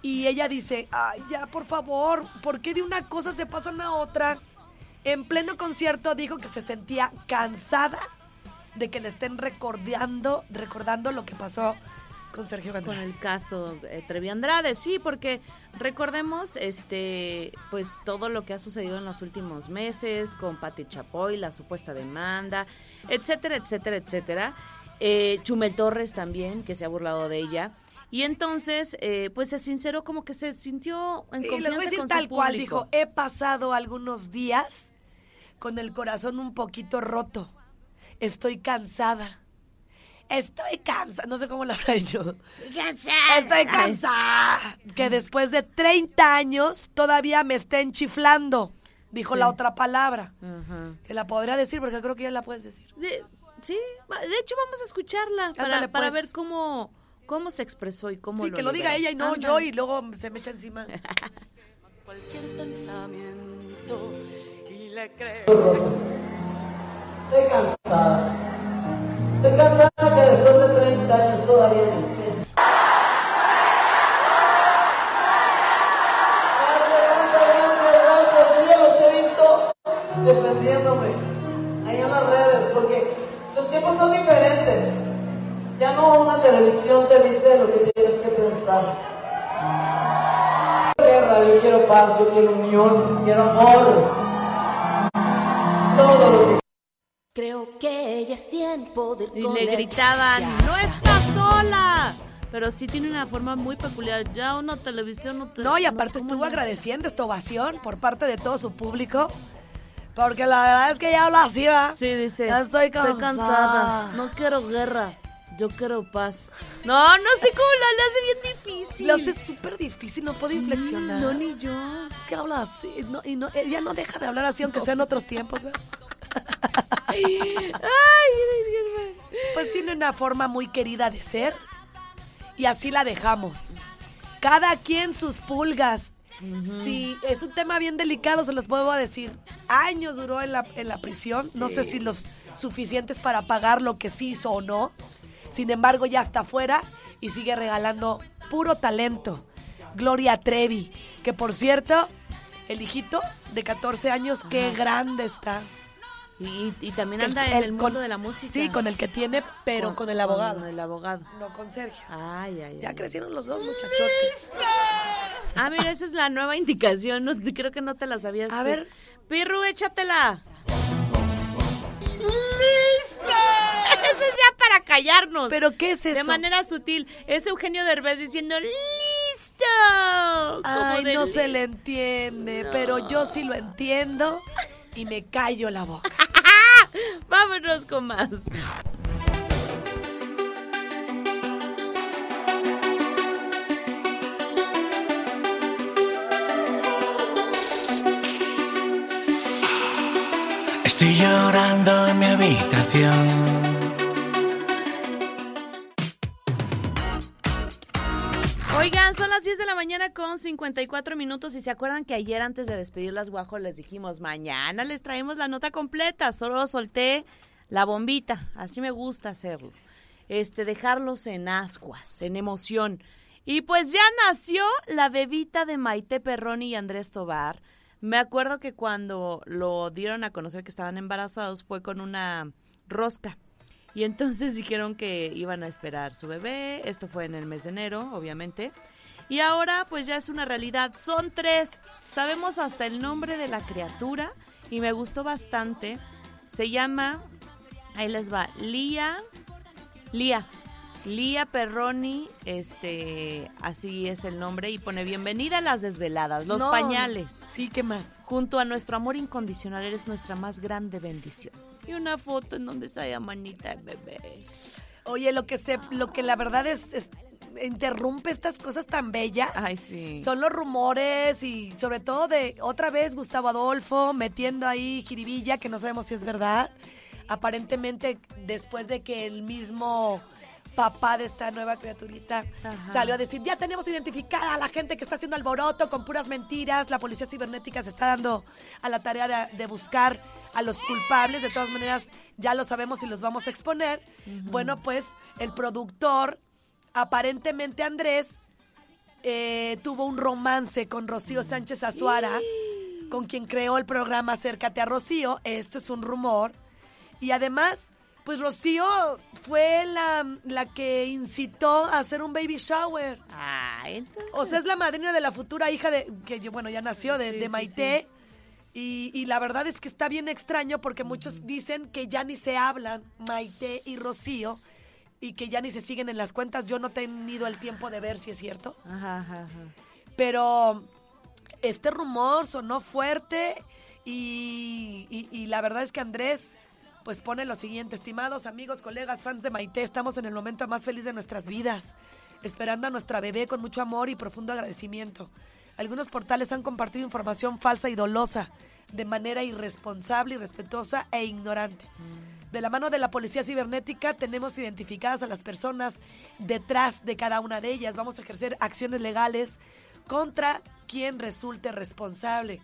Y ella dice, ay, ya, por favor, ¿por qué de una cosa se pasan a otra? En pleno concierto dijo que se sentía cansada de que le estén recordando, recordando lo que pasó con Sergio con Andrade. el caso eh, Trevi Andrade, sí, porque recordemos este pues todo lo que ha sucedido en los últimos meses con Pati Chapoy, la supuesta demanda, etcétera, etcétera, etcétera. Eh, Chumel Torres también, que se ha burlado de ella. Y entonces, eh, pues se sinceró como que se sintió en Sí, les confianza voy a decir con tal su cual, dijo, he pasado algunos días con el corazón un poquito roto. Estoy cansada. Estoy cansada. No sé cómo lo habrá hecho. Estoy cansada. Que después de 30 años todavía me estén chiflando. Dijo Sí. la otra palabra. Que la podría decir porque creo que ya la puedes decir. De- sí, de hecho vamos a escucharla para, Ándale, para pues. ver cómo, cómo se expresó y cómo Sí, lo que lo diga ella y no Ándale. yo y luego se me echa encima. Cualquier pensamiento y le creo. Estoy cansada. Estoy cansada que después de 30 años todavía me estés. Gracias, gracias, gracias. Yo ya los he visto defendiéndome ahí en las redes porque los tiempos son diferentes. Ya no una televisión te dice lo que tienes que pensar. Guerra, yo quiero paz, yo quiero unión, quiero amor. Todo lo que Creo que ya es tiempo de Y le gritaban, no está sola. Pero sí tiene una forma muy peculiar. Ya una televisión no te... No, y aparte ¿cómo estuvo agradeciendo esta ovación por parte de todo su público. Porque la verdad es que ya habla así, ¿va? Sí, dice. Ya estoy cansada. cansada. No quiero guerra. Yo quiero paz. No, no sé cómo la le hace bien difícil. Lo hace súper difícil, no puede Sí, inflexionar. No, ni yo. Es que habla así, no, y no, ella no deja de hablar así, aunque sea en otros tiempos, ¿verdad? Ay. Pues tiene una forma muy querida de ser y así la dejamos. Cada quien sus pulgas. Si es un tema bien delicado, se los puedo decir. Años duró en la, en la prisión. No sé si los suficientes para pagar lo que sí hizo o no. Sin embargo, ya está afuera y sigue regalando puro talento. Gloria Trevi, que por cierto, el hijito de 14 años, qué grande está. Y, y también El- anda en el el con- mundo de la música. Sí, con el que tiene, pero con, el abogado. Con el abogado. No con Sergio. Ay, ay, Ya ay. crecieron los dos muchachotes. Ah, mira, esa es la nueva indicación. No, creo que no te la sabías. A tú. ver. Pirru, échatela. Eso es ya para callarnos. ¿Pero qué es eso? De manera sutil. Es Eugenio Derbez diciendo ¡Listo! Como Ay, no li- se le entiende, pero yo sí lo entiendo y me callo la boca. Vámonos con más. Estoy llorando en mi habitación Oigan, son las 10 de la mañana con 54 minutos y se acuerdan que ayer antes de despedir las guajos les dijimos, mañana les traemos la nota completa, solo solté la bombita, así me gusta hacerlo. Este, dejarlos en ascuas, en emoción. Y pues ya nació la bebita de Maite Perroni y Andrés Tobar. Me acuerdo que cuando lo dieron a conocer que estaban embarazados fue con una rosca. Y entonces dijeron que iban a esperar su bebé. Esto fue en el mes de enero, obviamente. Y ahora pues ya es una realidad. Son tres. Sabemos hasta el nombre de la criatura y me gustó bastante. Se llama, ahí les va, Lía, Lía, Lía Perroni, este, así es el nombre y pone bienvenida a las desveladas, los No, pañales. Sí, ¿qué más? Junto a nuestro amor incondicional eres nuestra más grande bendición. Y una foto en donde sale a manita de bebé. Oye, lo que se, lo que la verdad es, es- interrumpe estas cosas tan bellas. Ay, sí. Son los rumores y sobre todo de otra vez Gustavo Adolfo metiendo ahí jiribilla que no sabemos si es verdad. Aparentemente después de que el mismo papá de esta nueva criaturita Ajá. salió a decir, ya tenemos identificada a la gente que está haciendo alboroto con puras mentiras, la policía cibernética se está dando a la tarea de, de buscar a los culpables, de todas maneras ya lo sabemos y los vamos a exponer. Bueno, pues el productor, aparentemente Andrés, eh, tuvo un romance con Rocío Sánchez Azuara, con quien creó el programa Acércate a Rocío. Esto es un rumor. Y además, pues Rocío fue la, la que incitó a hacer un baby shower. Ah, entonces. O sea, es la madrina de la futura hija de, que yo, bueno, ya nació, de, Sí, de sí, Maite. Y, y la verdad es que está bien extraño porque muchos dicen que ya ni se hablan, Maite y Rocío, y que ya ni se siguen en las cuentas. Yo no he tenido el tiempo de ver si es cierto. Ajá, ajá, ajá. Pero este rumor sonó fuerte y, y- y la verdad es que Andrés pues pone lo siguiente, estimados amigos, colegas, fans de Maite, estamos en el momento más feliz de nuestras vidas, esperando a nuestra bebé con mucho amor y profundo agradecimiento. Algunos portales han compartido información falsa y dolosa, de manera irresponsable, irrespetuosa e ignorante. De la mano de la policía cibernética tenemos identificadas a las personas detrás de cada una de ellas. Vamos a ejercer acciones legales contra quien resulte responsable.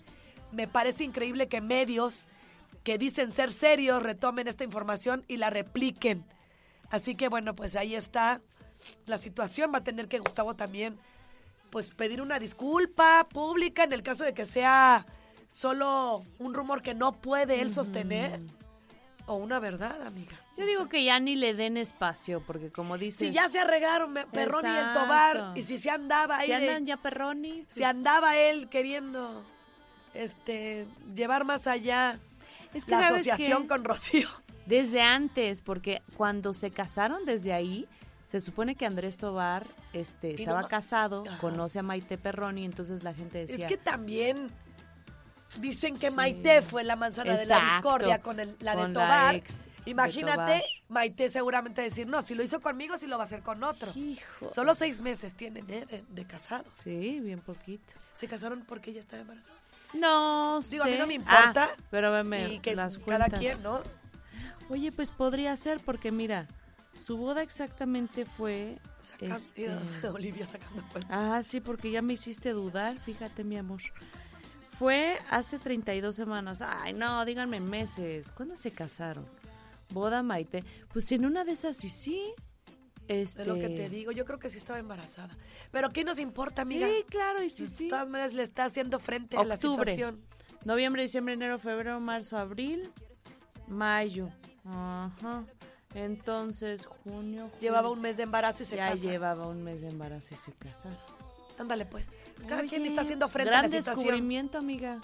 Me parece increíble que medios que dicen ser serios retomen esta información y la repliquen. Así que bueno, pues ahí está la situación. Va a tener que Gustavo también pues pedir una disculpa pública en el caso de que sea solo un rumor que no puede él sostener o una verdad, amiga. Yo digo que ya ni le den espacio, porque como dices... Si ya se arregaron Perrón y el. Tobar y si se andaba ahí Si de- andan ya Perroni... si pues, andaba él queriendo este llevar más allá Es que la ¿sabes asociación con Rocío. Desde antes, porque cuando se casaron desde ahí, se supone que Andrés Tobar este, no estaba casado, Ajá. conoce a Maite Perroni, entonces la gente decía... Es que también dicen que Maite fue la manzana de la discordia con el- la de la Tobar. de Imagínate, Tobar. Maite seguramente decir, no, si lo hizo conmigo, si lo va a hacer con otro. Hijo. Solo seis meses tienen ¿eh? de, de casados. Sí, bien poquito. Se casaron porque ella estaba embarazada. No Digo, sé. a mí no me importa. Ah, pero veme y que las cada cuentas. quien, ¿no? Oye, pues podría ser, porque mira, su boda exactamente fue... Saca- este, Olivia sacando cuentas. Ah, sí, porque ya me hiciste dudar, fíjate, mi amor. Fue hace 32 semanas. Ay, no, díganme meses. ¿Cuándo se casaron? Boda Maite. Pues en una de esas sí, sí. Este... Es lo que te digo, yo creo que sí estaba embarazada. Pero ¿qué nos importa, amiga? Sí, claro, y sí, De sí. todas maneras le está haciendo frente a la situación. Noviembre, diciembre, enero, febrero, marzo, abril, mayo. Ajá. Entonces, junio. Llevaba un mes de embarazo y se Ya casa. llevaba un mes de embarazo y se casaron. Ándale, pues. Pues cada Oye, quien está haciendo frente gran a la situación. descubrimiento, amiga.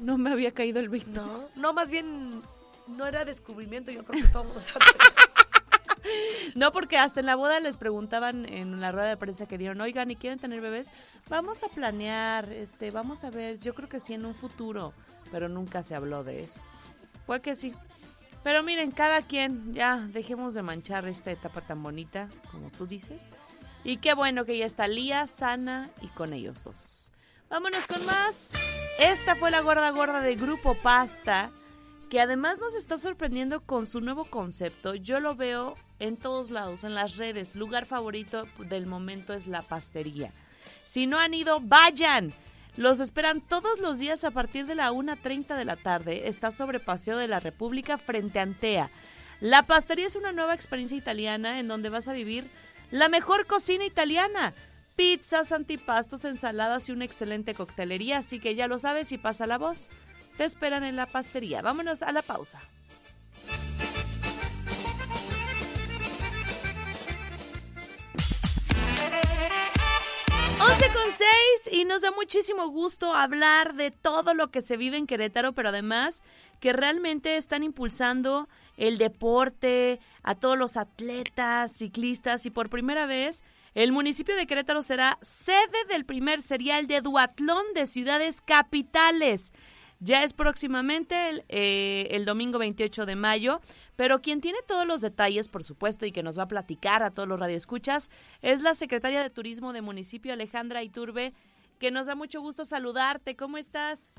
No me había caído el 20. No, no, más bien no era descubrimiento, yo creo que todo el mundo sabe. No, porque hasta en la boda les preguntaban en la rueda de prensa que dieron, oigan, ¿y quieren tener bebés? Vamos a planear, este, vamos a ver, yo creo que sí en un futuro, pero nunca se habló de eso. Fue que sí. Pero miren, cada quien, ya dejemos de manchar esta etapa tan bonita, como tú dices. Y qué bueno que ya está Lía, sana y con ellos dos. Vámonos con más. Esta fue la gorda gorda de Grupo Pasta que además nos está sorprendiendo con su nuevo concepto. Yo lo veo en todos lados, en las redes. Lugar favorito del momento es la pastería. Si no han ido, vayan. Los esperan todos los días a partir de la 1.30 de la tarde. Está sobre Paseo de la República frente a Antea. La pastería es una nueva experiencia italiana en donde vas a vivir la mejor cocina italiana. Pizzas, antipastos, ensaladas y una excelente coctelería. Así que ya lo sabes y pasa la voz. Te esperan en la pastería. Vámonos a la pausa. 11 con 6 y nos da muchísimo gusto hablar de todo lo que se vive en Querétaro, pero además que realmente están impulsando el deporte, a todos los atletas, ciclistas y por primera vez el municipio de Querétaro será sede del primer serial de duatlón de ciudades capitales. Ya es próximamente el, eh, el, domingo 28 de mayo, pero quien tiene todos los detalles, por supuesto, y que nos va a platicar a todos los radioescuchas, es la secretaria de Turismo de municipio, Alejandra Iturbe, que nos da mucho gusto saludarte. ¿Cómo estás?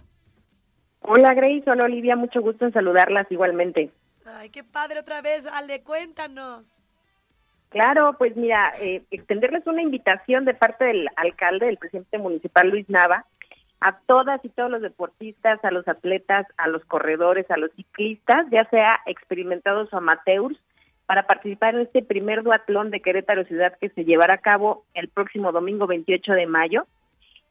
Hola Grace, hola Olivia, mucho gusto en saludarlas igualmente. Ay, qué padre otra vez, Ale, cuéntanos. Claro, pues mira, eh, extenderles una invitación de parte del alcalde, del presidente municipal Luis Nava, a todas y todos los deportistas, a los atletas, a los corredores, a los ciclistas, ya sea experimentados o amateurs, para participar en este primer duatlón de Querétaro Ciudad que se llevará a cabo el próximo domingo 28 de mayo.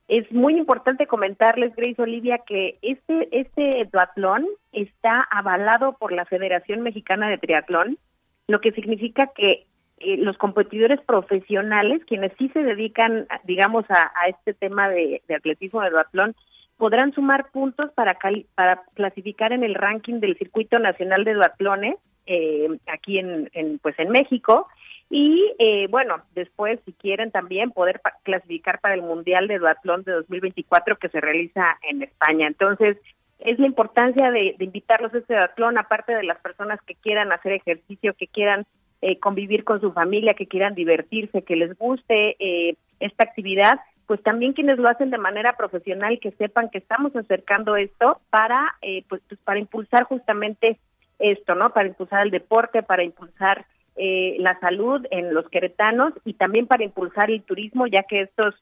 Es muy importante comentarles, Grace Olivia, que este, este duatlón está avalado por la Federación Mexicana de Triatlón, lo que significa que eh, los competidores profesionales, quienes sí se dedican, digamos, a, este tema de, atletismo de duatlón, podrán sumar puntos para, para clasificar en el ranking del Circuito Nacional de Duatlones eh, aquí en, pues en México. Y eh, bueno después si quieren también poder clasificar para el Mundial de Duatlón de 2024 que se realiza en España. Entonces es la importancia de, de invitarlos a este duatlón aparte de las personas que quieran hacer ejercicio que quieran eh, convivir con su familia, que quieran divertirse, que les guste eh, esta actividad, pues también quienes lo hacen de manera profesional, que sepan que estamos acercando esto para, eh, pues, pues, para impulsar justamente esto, ¿no? Para impulsar el deporte, para impulsar la salud en los queretanos y también para impulsar el turismo, ya que estos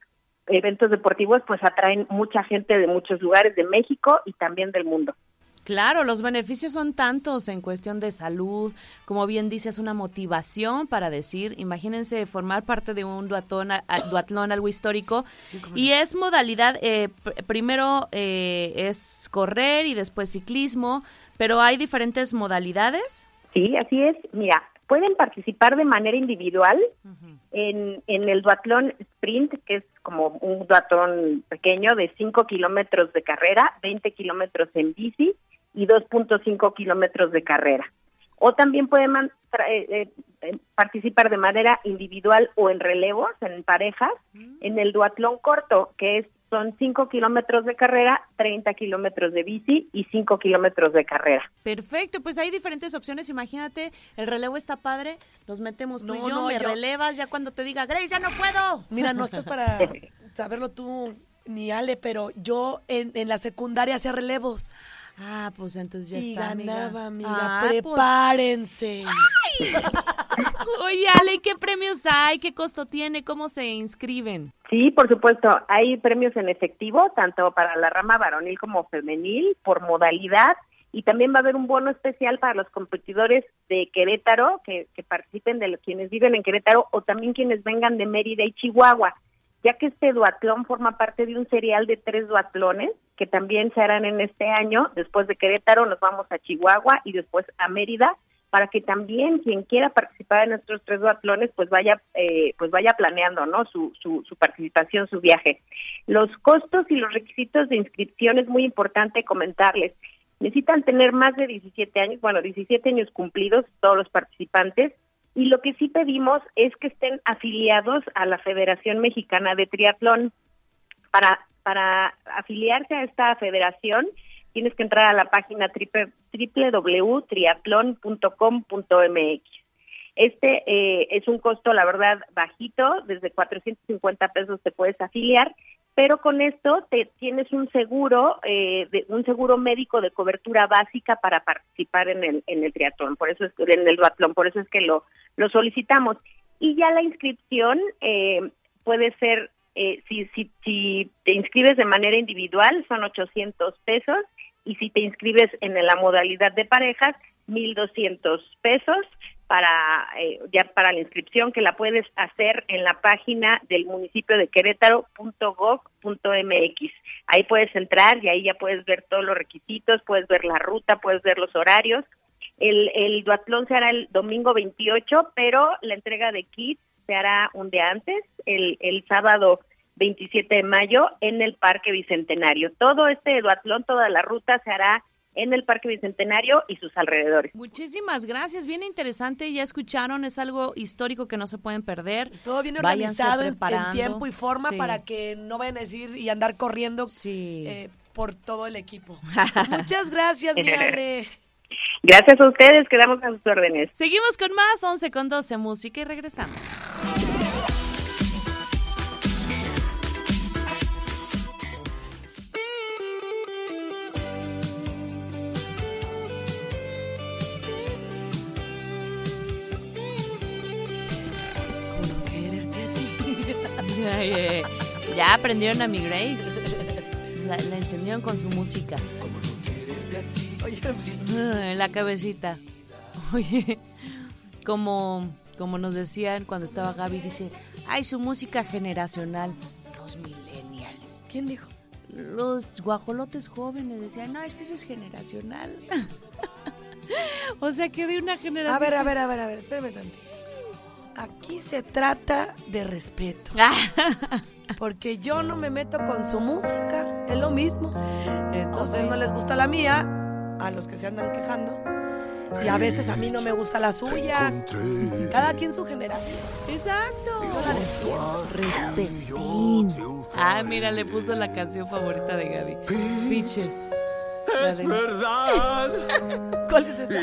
eventos deportivos pues atraen mucha gente de muchos lugares de México y también del mundo. Claro, los beneficios son tantos en cuestión de salud, como bien dices, una motivación para decir, imagínense formar parte de un duatlón, duatlón algo histórico, y es modalidad, eh, primero eh, es correr y después ciclismo, pero hay diferentes modalidades. Sí, así es. Mira, pueden participar de manera individual en, en el duatlón sprint, que es como un duatlón pequeño de 5 kilómetros de carrera, 20 kilómetros en bici y 2.5 kilómetros de carrera. O también pueden eh, eh, eh, participar de manera individual o en relevos, en parejas, mm. en el duatlón corto, que es son 5 kilómetros de carrera, 30 kilómetros de bici y 5 kilómetros de carrera. Perfecto, pues hay diferentes opciones. Imagínate, el relevo está padre, nos metemos tú y yo, me relevas ya cuando te diga, Grace, ya no puedo. Mira, no estás para saberlo tú ni Ale, pero yo en, en la secundaria hacía relevos. Ah, pues entonces ya y está, ganaba, amiga. Ah, pues. prepárense. Oye, Ale, ¿qué premios hay? ¿Qué costo tiene? ¿Cómo se inscriben? Sí, por supuesto. Hay premios en efectivo, tanto para la rama varonil como femenil, por modalidad. Y también va a haber un bono especial para los competidores de Querétaro, que, que participen de los, quienes viven en Querétaro o también quienes vengan de Mérida y Chihuahua ya que este duatlón forma parte de un serial de tres duatlones que también se harán en este año. Después de Querétaro nos vamos a Chihuahua y después a Mérida para que también quien quiera participar en nuestros tres duatlones pues vaya eh, pues vaya planeando no su, su, su participación su viaje los costos y los requisitos de inscripción es muy importante comentarles necesitan tener más de 17 años bueno 17 años cumplidos todos los participantes y lo que sí pedimos es que estén afiliados a la Federación Mexicana de Triatlón. Para, para afiliarse a esta federación tienes que entrar a la página www.triatlon.com.mx. Este eh, es un costo, la verdad, bajito, desde 450 pesos te puedes afiliar pero con esto te tienes un seguro, eh, de, un seguro médico de cobertura básica para participar en el en el triatlón, por eso es en el duatlón, por eso es que lo lo solicitamos y ya la inscripción eh, puede ser eh, si si si te inscribes de manera individual son 800 pesos y si te inscribes en la modalidad de parejas 1200 pesos para eh, ya para la inscripción que la puedes hacer en la página del municipio de Querétaro.gov.mx. Ahí puedes entrar y ahí ya puedes ver todos los requisitos, puedes ver la ruta, puedes ver los horarios. El, el duatlón se hará el domingo 28, pero la entrega de kits se hará un día antes, el, el sábado 27 de mayo, en el Parque Bicentenario. Todo este duatlón, toda la ruta se hará en el Parque Bicentenario y sus alrededores. Muchísimas gracias, bien interesante, ya escucharon, es algo histórico que no se pueden perder. Todo bien organizado en, tiempo y forma Sí. para que no vayan a decir y andar corriendo Sí. eh, por todo el equipo. Muchas gracias, mi Ale. Gracias a ustedes, quedamos a sus órdenes. Seguimos con más 11 con 12 música y regresamos. Eh, ya aprendieron a mi Grace. La, la encendieron con su música. La cabecita. Oye, como, como nos decían cuando estaba Gaby, dice, ay, su música generacional. Los millennials. ¿quién dijo? Los guajolotes jóvenes decían, no, es que eso es generacional. o sea que de una generación... A ver, a ver, a ver, a ver, espérame tantito. Aquí se trata de respeto. Porque yo no me meto con su música, es lo mismo. Entonces, no les gusta la mía, a los que se andan quejando. Y a veces a mí no me gusta la suya. Cada quien su generación. Exacto. Respetín. Ah, mira, le puso la canción favorita de Gaby. Pitches. La de- ¿Cuál es esa?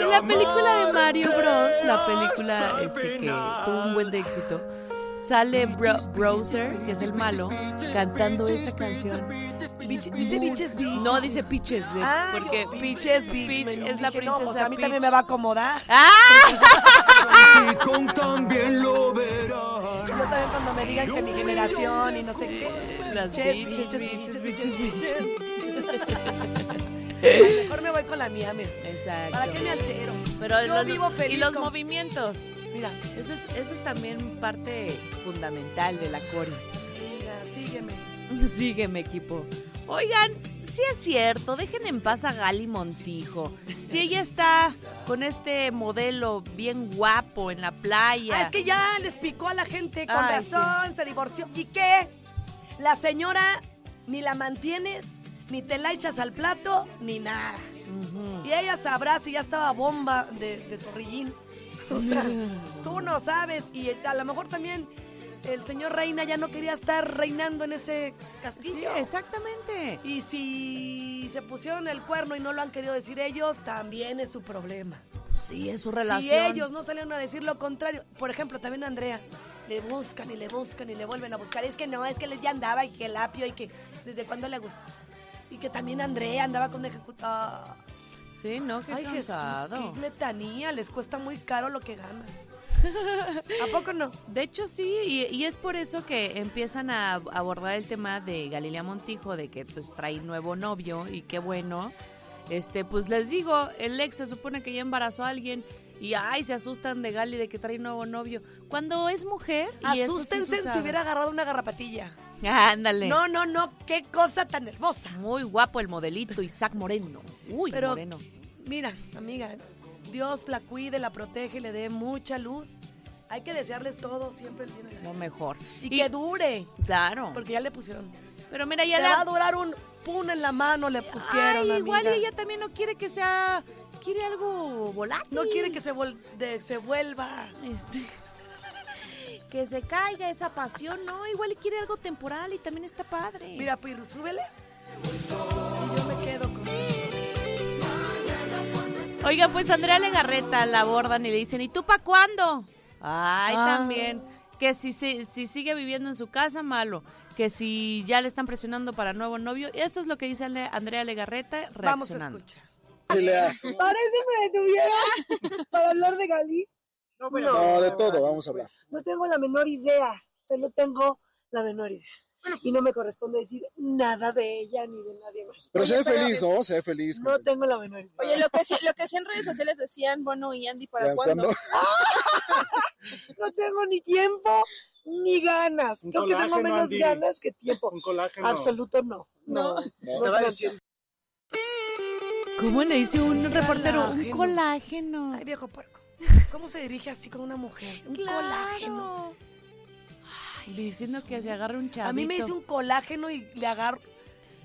En la película de Mario Bros, la película este, que tuvo un buen de éxito, sale Bro- Browser, que es el malo, cantando esa canción. Dice Bitches Beach. No dice Peaches, de- Ah, porque Bitches Beach. Peach es la dije, no, princesa pues a mí Peach. también me va a acomodar. ¡Ah! con también lo verás. Yo también cuando me digan que mi generación y no sé qué. Las Bitches, bitches, Mejor me voy con la mía, mira. Exacto. ¿Para qué me altero? Pero yo los- vivo feliz y los con- movimientos. Mira, Eso es, eso es también parte fundamental de la core. mira, sígueme. Sígueme, equipo. Oigan, sí es cierto, dejen en paz a Gali Montijo. Si ella está con este modelo bien guapo en la playa. Ah, es que ya les picó a la gente con Ay, razón, se divorció. ¿Y qué? La señora ni la mantienes, ni te la echas al plato, ni nada. Y ella sabrá si ya estaba bomba de, de zorrillín. O sea, tú no sabes. Y a lo mejor también el señor Reina ya no quería estar reinando en ese Sí, castillo. exactamente. Y si se pusieron el cuerno y no lo han querido decir ellos, también es su problema. Sí, es su relación. Si ellos no salieron a decir lo contrario, por ejemplo, también Andrea, le buscan y le buscan y le vuelven a buscar. Es que no, es que ya andaba y que el apio y que desde cuándo le gusta. Y que también Andrea andaba con ejecutada. Sí, no, qué Ay, Jesús, cansado. qué letanía, les cuesta muy caro lo que ganan. ¿A poco no? De hecho, sí, y, y es por eso que empiezan a abordar el tema de Galilea Montijo, de que pues trae nuevo novio y qué bueno. Este, pues les digo, el ex se supone que ya embarazó a alguien y ay, se asustan de Gali de que trae nuevo novio. Cuando es mujer, y eso Asústense se si hubiera agarrado una garrapatilla. Ándale. No, no, no, qué cosa tan hermosa. Muy guapo el modelito, Isaac Moreno. Uy, Pero, Moreno. mira, amiga, Dios la cuide, la protege, le dé mucha luz. Hay que desearles todo, siempre el bien Lo mejor. Y, que dure, Claro. porque ya le pusieron. Pero mira, ya Le la... va a durar un pun en la mano, le pusieron, Ay, igual amiga. ella también no quiere que sea... Quiere algo volátil. No quiere que se, vol- de- se vuelva. Este, que se caiga esa pasión, ¿no? Igual quiere algo temporal y también está padre. Mira, Piru, súbele. Y yo me quedo con eso. Oiga, pues Andrea Legarreta la abordan y le dicen, ¿y tú pa' cuándo? Ay, Ah. también. Que si, si, si sigue viviendo en su casa, malo. que si ya le están presionando para nuevo novio. Esto es lo que dice Andrea Legarreta Vamos a reaccionando. escuchar. Parece me detuviera para hablar de Gali. No, de todo vamos a hablar. No tengo la menor idea. Solo tengo la menor idea. Y no me corresponde decir nada de ella ni de nadie más. Pero se Oye, ve feliz, ¿no? Se ve feliz. No tengo la menor idea. Oye, lo que, sí, lo que sí en redes sociales decían Bono y Andy, ¿para cuándo? ¿cuándo? No tengo ni tiempo ni ganas. Un Creo que tengo menos Andy. ganas que tiempo. Un colágeno. Absoluto no. No. Se va a decir. ¿Cómo le dice un reportero? Un Colágeno. colágeno. Ay, viejo puerco. ¿Cómo se dirige así con una mujer? Un Claro. colágeno. Diciendo que se agarre un chavito. A mí me dice un colágeno y le agarro.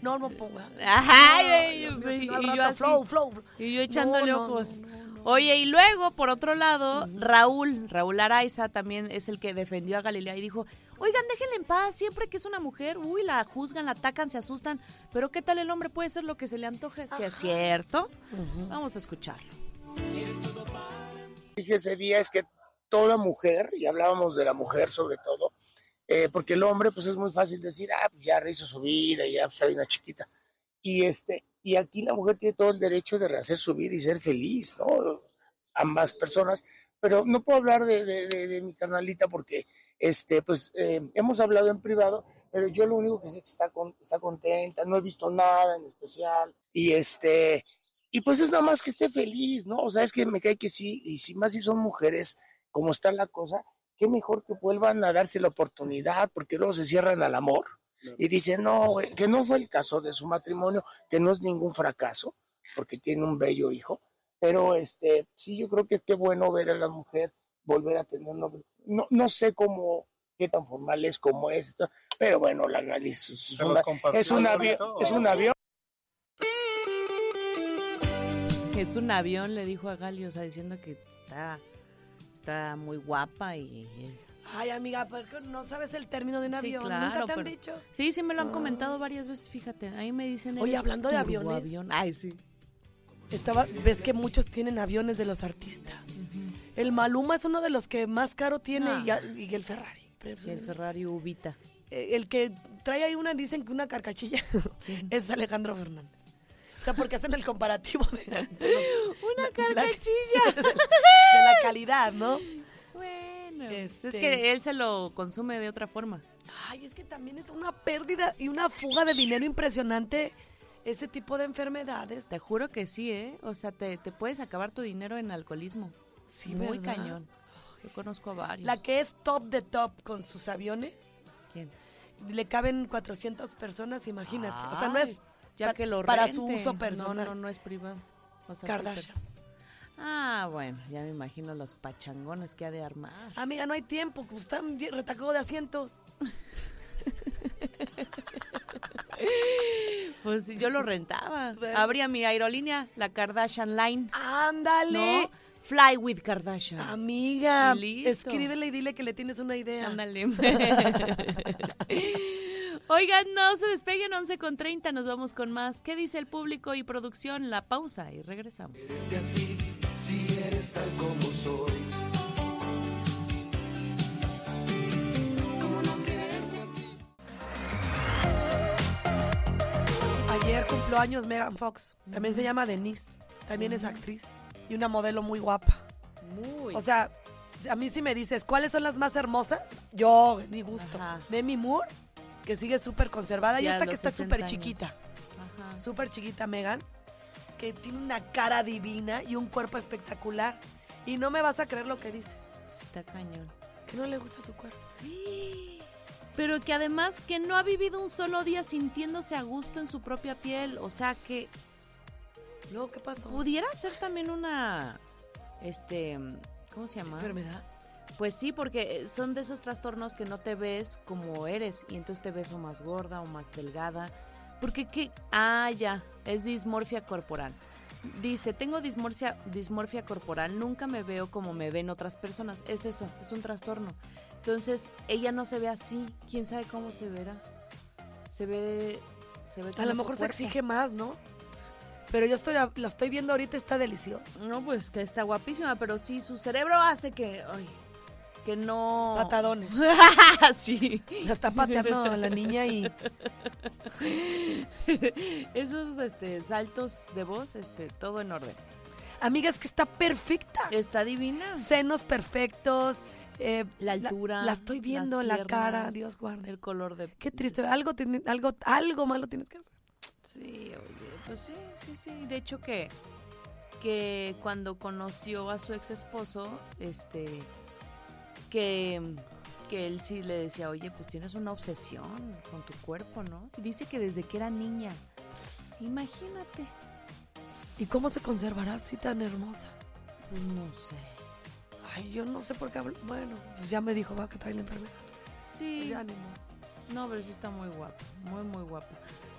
No, no ponga. Ajá, No, y, Dios mío, y- si no, al y yo rato, así. flow, flow, flow. Y yo echándole No, ojos. no, no, Oye, y luego, por otro lado, Raúl, Raúl Araiza también es el que defendió a Galilea y dijo, oigan, déjenla en paz, siempre que es una mujer, uy, la juzgan, la atacan, se asustan, pero ¿qué tal el hombre puede ser lo que se le antoje? Si es cierto, vamos a escucharlo. Dije ese día es que toda mujer, y hablábamos de la mujer sobre todo, eh, porque el hombre pues es muy fácil decir, ah, pues ya rehizo su vida, ya pues, trae una chiquita. Y este, y aquí la mujer tiene todo el derecho de rehacer su vida y ser feliz, ¿no? Ambas personas. Pero no puedo hablar de, de- de- de mi carnalita porque este, pues eh, hemos hablado en privado, pero yo lo único que sé es que está, con- está contenta, no he visto nada en especial. Y este, y pues es nada más que esté feliz, ¿no? O sea, es que me cae que sí, y si más si son mujeres, como está la cosa, qué mejor que vuelvan a darse la oportunidad, porque luego se cierran al amor y dicen, no, que no fue el caso de su matrimonio, que no es ningún fracaso, porque tiene un bello hijo, pero este, sí, yo creo que qué bueno ver a la mujer volver a tener un novio. No, no sé cómo, qué tan formal es, cómo es, pero bueno, la análisis es, ¿Se una- es un avión, es un avión. Es un avión, le dijo a Gali, o sea, diciendo que está, está muy guapa y... Ay, amiga, ¿por qué no sabes el término de un Sí, avión. claro, Nunca te han pero- dicho. Sí, sí me lo han Ah. comentado varias veces, fíjate. Ahí me dicen... Oye, "Eres hablando de aviones. turboavión". Ay, sí. Estaba, ves que muchos tienen aviones de los artistas. El Maluma es uno de los que más caro tiene Ah. y el Ferrari. Y el Ferrari Ubita. Eh, El que trae ahí una, dicen que una carcachilla, es Alejandro Fernández. Sea, porque hacen el comparativo de, de los- Una la- carcachilla. de la calidad, ¿no? Bueno. Este- Es que él se lo consume de otra forma. Ay, es que también es una pérdida y una fuga de dinero impresionante ese tipo de enfermedades. Te juro que sí, ¿eh? O sea, te, te puedes acabar tu dinero en alcoholismo. Sí, Muy ¿verdad? cañón. Yo conozco a varios. La que es top de top con sus aviones, ¿Quién? le caben 400 personas, imagínate. o sea, no es ya pa- que lo para su uso personal. No, no, no es privado. O sea, Kardashian. Ah, bueno, ya me imagino los pachangones que ha de armar. Amiga, no hay tiempo, pues están retacados de asientos. Pues yo lo rentaba. Abría mi aerolínea, la Kardashian Line. ¡Ándale! ¿No? Fly with Kardashian. Amiga, escríbele y dile que le tienes una idea. Ándale. Oigan, no se despeguen 11 con 30, nos vamos con más. ¿Qué dice el público y producción? La pausa y regresamos. Si eres tal como soy. Ayer cumplió años Megan Fox. También se llama Denise. También es actriz. Y una modelo muy guapa. Muy. O sea, a mí si me dices, ¿cuáles son las más hermosas? Yo, mi gusto. Ajá. Demi Moore, que sigue súper conservada. Y a esta que está 60 súper chiquita. Ajá. Súper chiquita Megan. Que tiene una cara divina y un cuerpo espectacular. Y no me vas a creer lo que dice. Está cañón. Que no le gusta su cuerpo. Pero que además que no ha vivido un solo día sintiéndose a gusto en su propia piel. O sea que Luego, ¿qué pasó? pudiera ser también una, este, ¿cómo se llama? ¿Enfermedad? Pues sí, porque son de esos trastornos que no te ves como eres y entonces te ves o más gorda o más delgada. Porque qué, ah, ya, es dismorfia corporal. Dice, tengo dismorfia, dismorfia corporal, nunca me veo como me ven otras personas. Es eso, es un trastorno. Entonces, ella no se ve así, quién sabe cómo se verá. Se ve, se ve A lo mejor se exige más, ¿no? Pero yo estoy, la estoy viendo ahorita, está delicioso. No, pues que está guapísima, pero sí, su cerebro hace que, ay, que no... Patadones. sí. La está pateando a la niña y... Esos este, saltos de voz, este, todo en orden. Amiga, es que está perfecta. Está divina. Senos perfectos. eh, La altura. La, estoy viendo las la cara, Dios guarde. El color de... Qué triste. Algo, algo, algo malo tienes que hacer. Sí, oye, pues sí, sí, sí. De hecho que, que cuando conoció a su ex esposo, este, que, que él sí le decía, oye, pues tienes una obsesión con tu cuerpo, ¿no? Y dice que desde que era niña. Imagínate. ¿Y cómo se conservará así tan hermosa? Pues no sé. Ay, yo no sé por qué hablo. Bueno, pues ya me dijo, va que trae la enfermedad. Sí. Pues ya ni modo. No, pero sí está muy guapa, muy, muy guapa.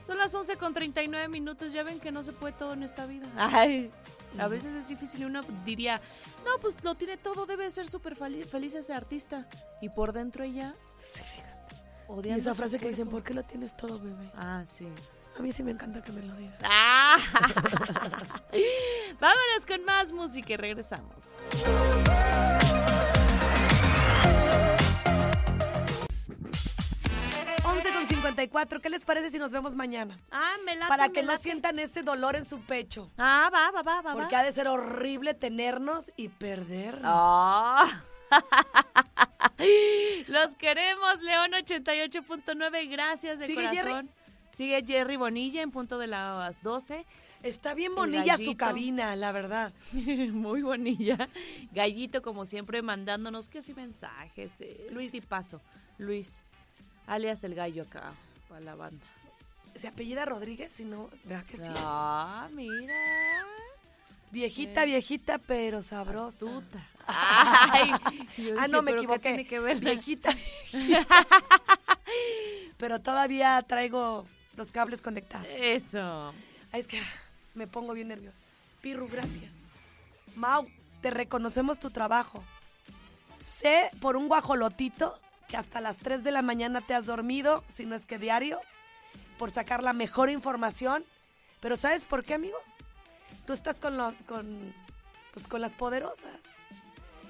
Son las 11 con 39 minutos, ya ven que no se puede todo en esta vida. Ay, a veces es difícil y uno diría, no, pues lo tiene todo, debe ser súper feliz ese artista. Y por dentro ella... Sí, fíjate. Y esa frase que dicen. ¿por qué lo tienes todo, bebé? Ah, sí. A mí sí me encanta que me lo digan. Ah. Vámonos con más música y regresamos. 11 con 54, ¿qué les parece si nos vemos mañana? Ah, me late, Para me que no late. sientan ese dolor en su pecho. Ah, va, va, va, va. Porque va. ha de ser horrible tenernos y perdernos. Ah. Los queremos, León 88.9. Gracias de ¿Sigue corazón. Sigue Jerry Bonilla en punto de las 12. Está bien bonilla su cabina, la verdad. Muy bonilla. Gallito, como siempre, mandándonos que sí mensajes. Luis. Tipazo. Luis, alias el gallo acá, para la banda. ¿Se apellida Rodríguez? Si no, vea que sí. Ah, mira. Viejita, viejita, pero sabrosa. Astuta. Ay, ah, no, me ¿pero qué equivoqué. tiene que ver? Viejita, viejita. pero todavía traigo los cables conectados. Eso. Ay, es que me pongo bien nerviosa. Pirru, gracias. Mau, te reconocemos tu trabajo. Sé por un guajolotito que hasta las 3 de la mañana te has dormido, si no es que diario, por sacar la mejor información. Pero ¿sabes por qué, amigo? Tú estás con, lo- con, pues, con las poderosas.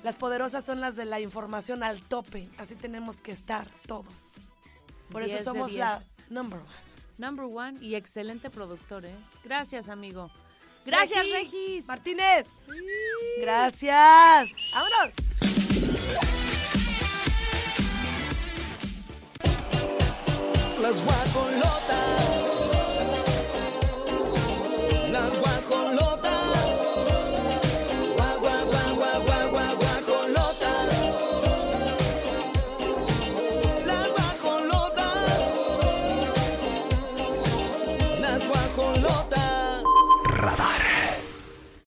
Las poderosas son las de la información al tope. Así tenemos que estar todos. Por eso 10 de somos 10. la number one. Number one y excelente productor, ¿eh? Gracias, amigo. Gracias, Regi, Regis. Martínez. Gracias. Vámonos. Las guajolotas.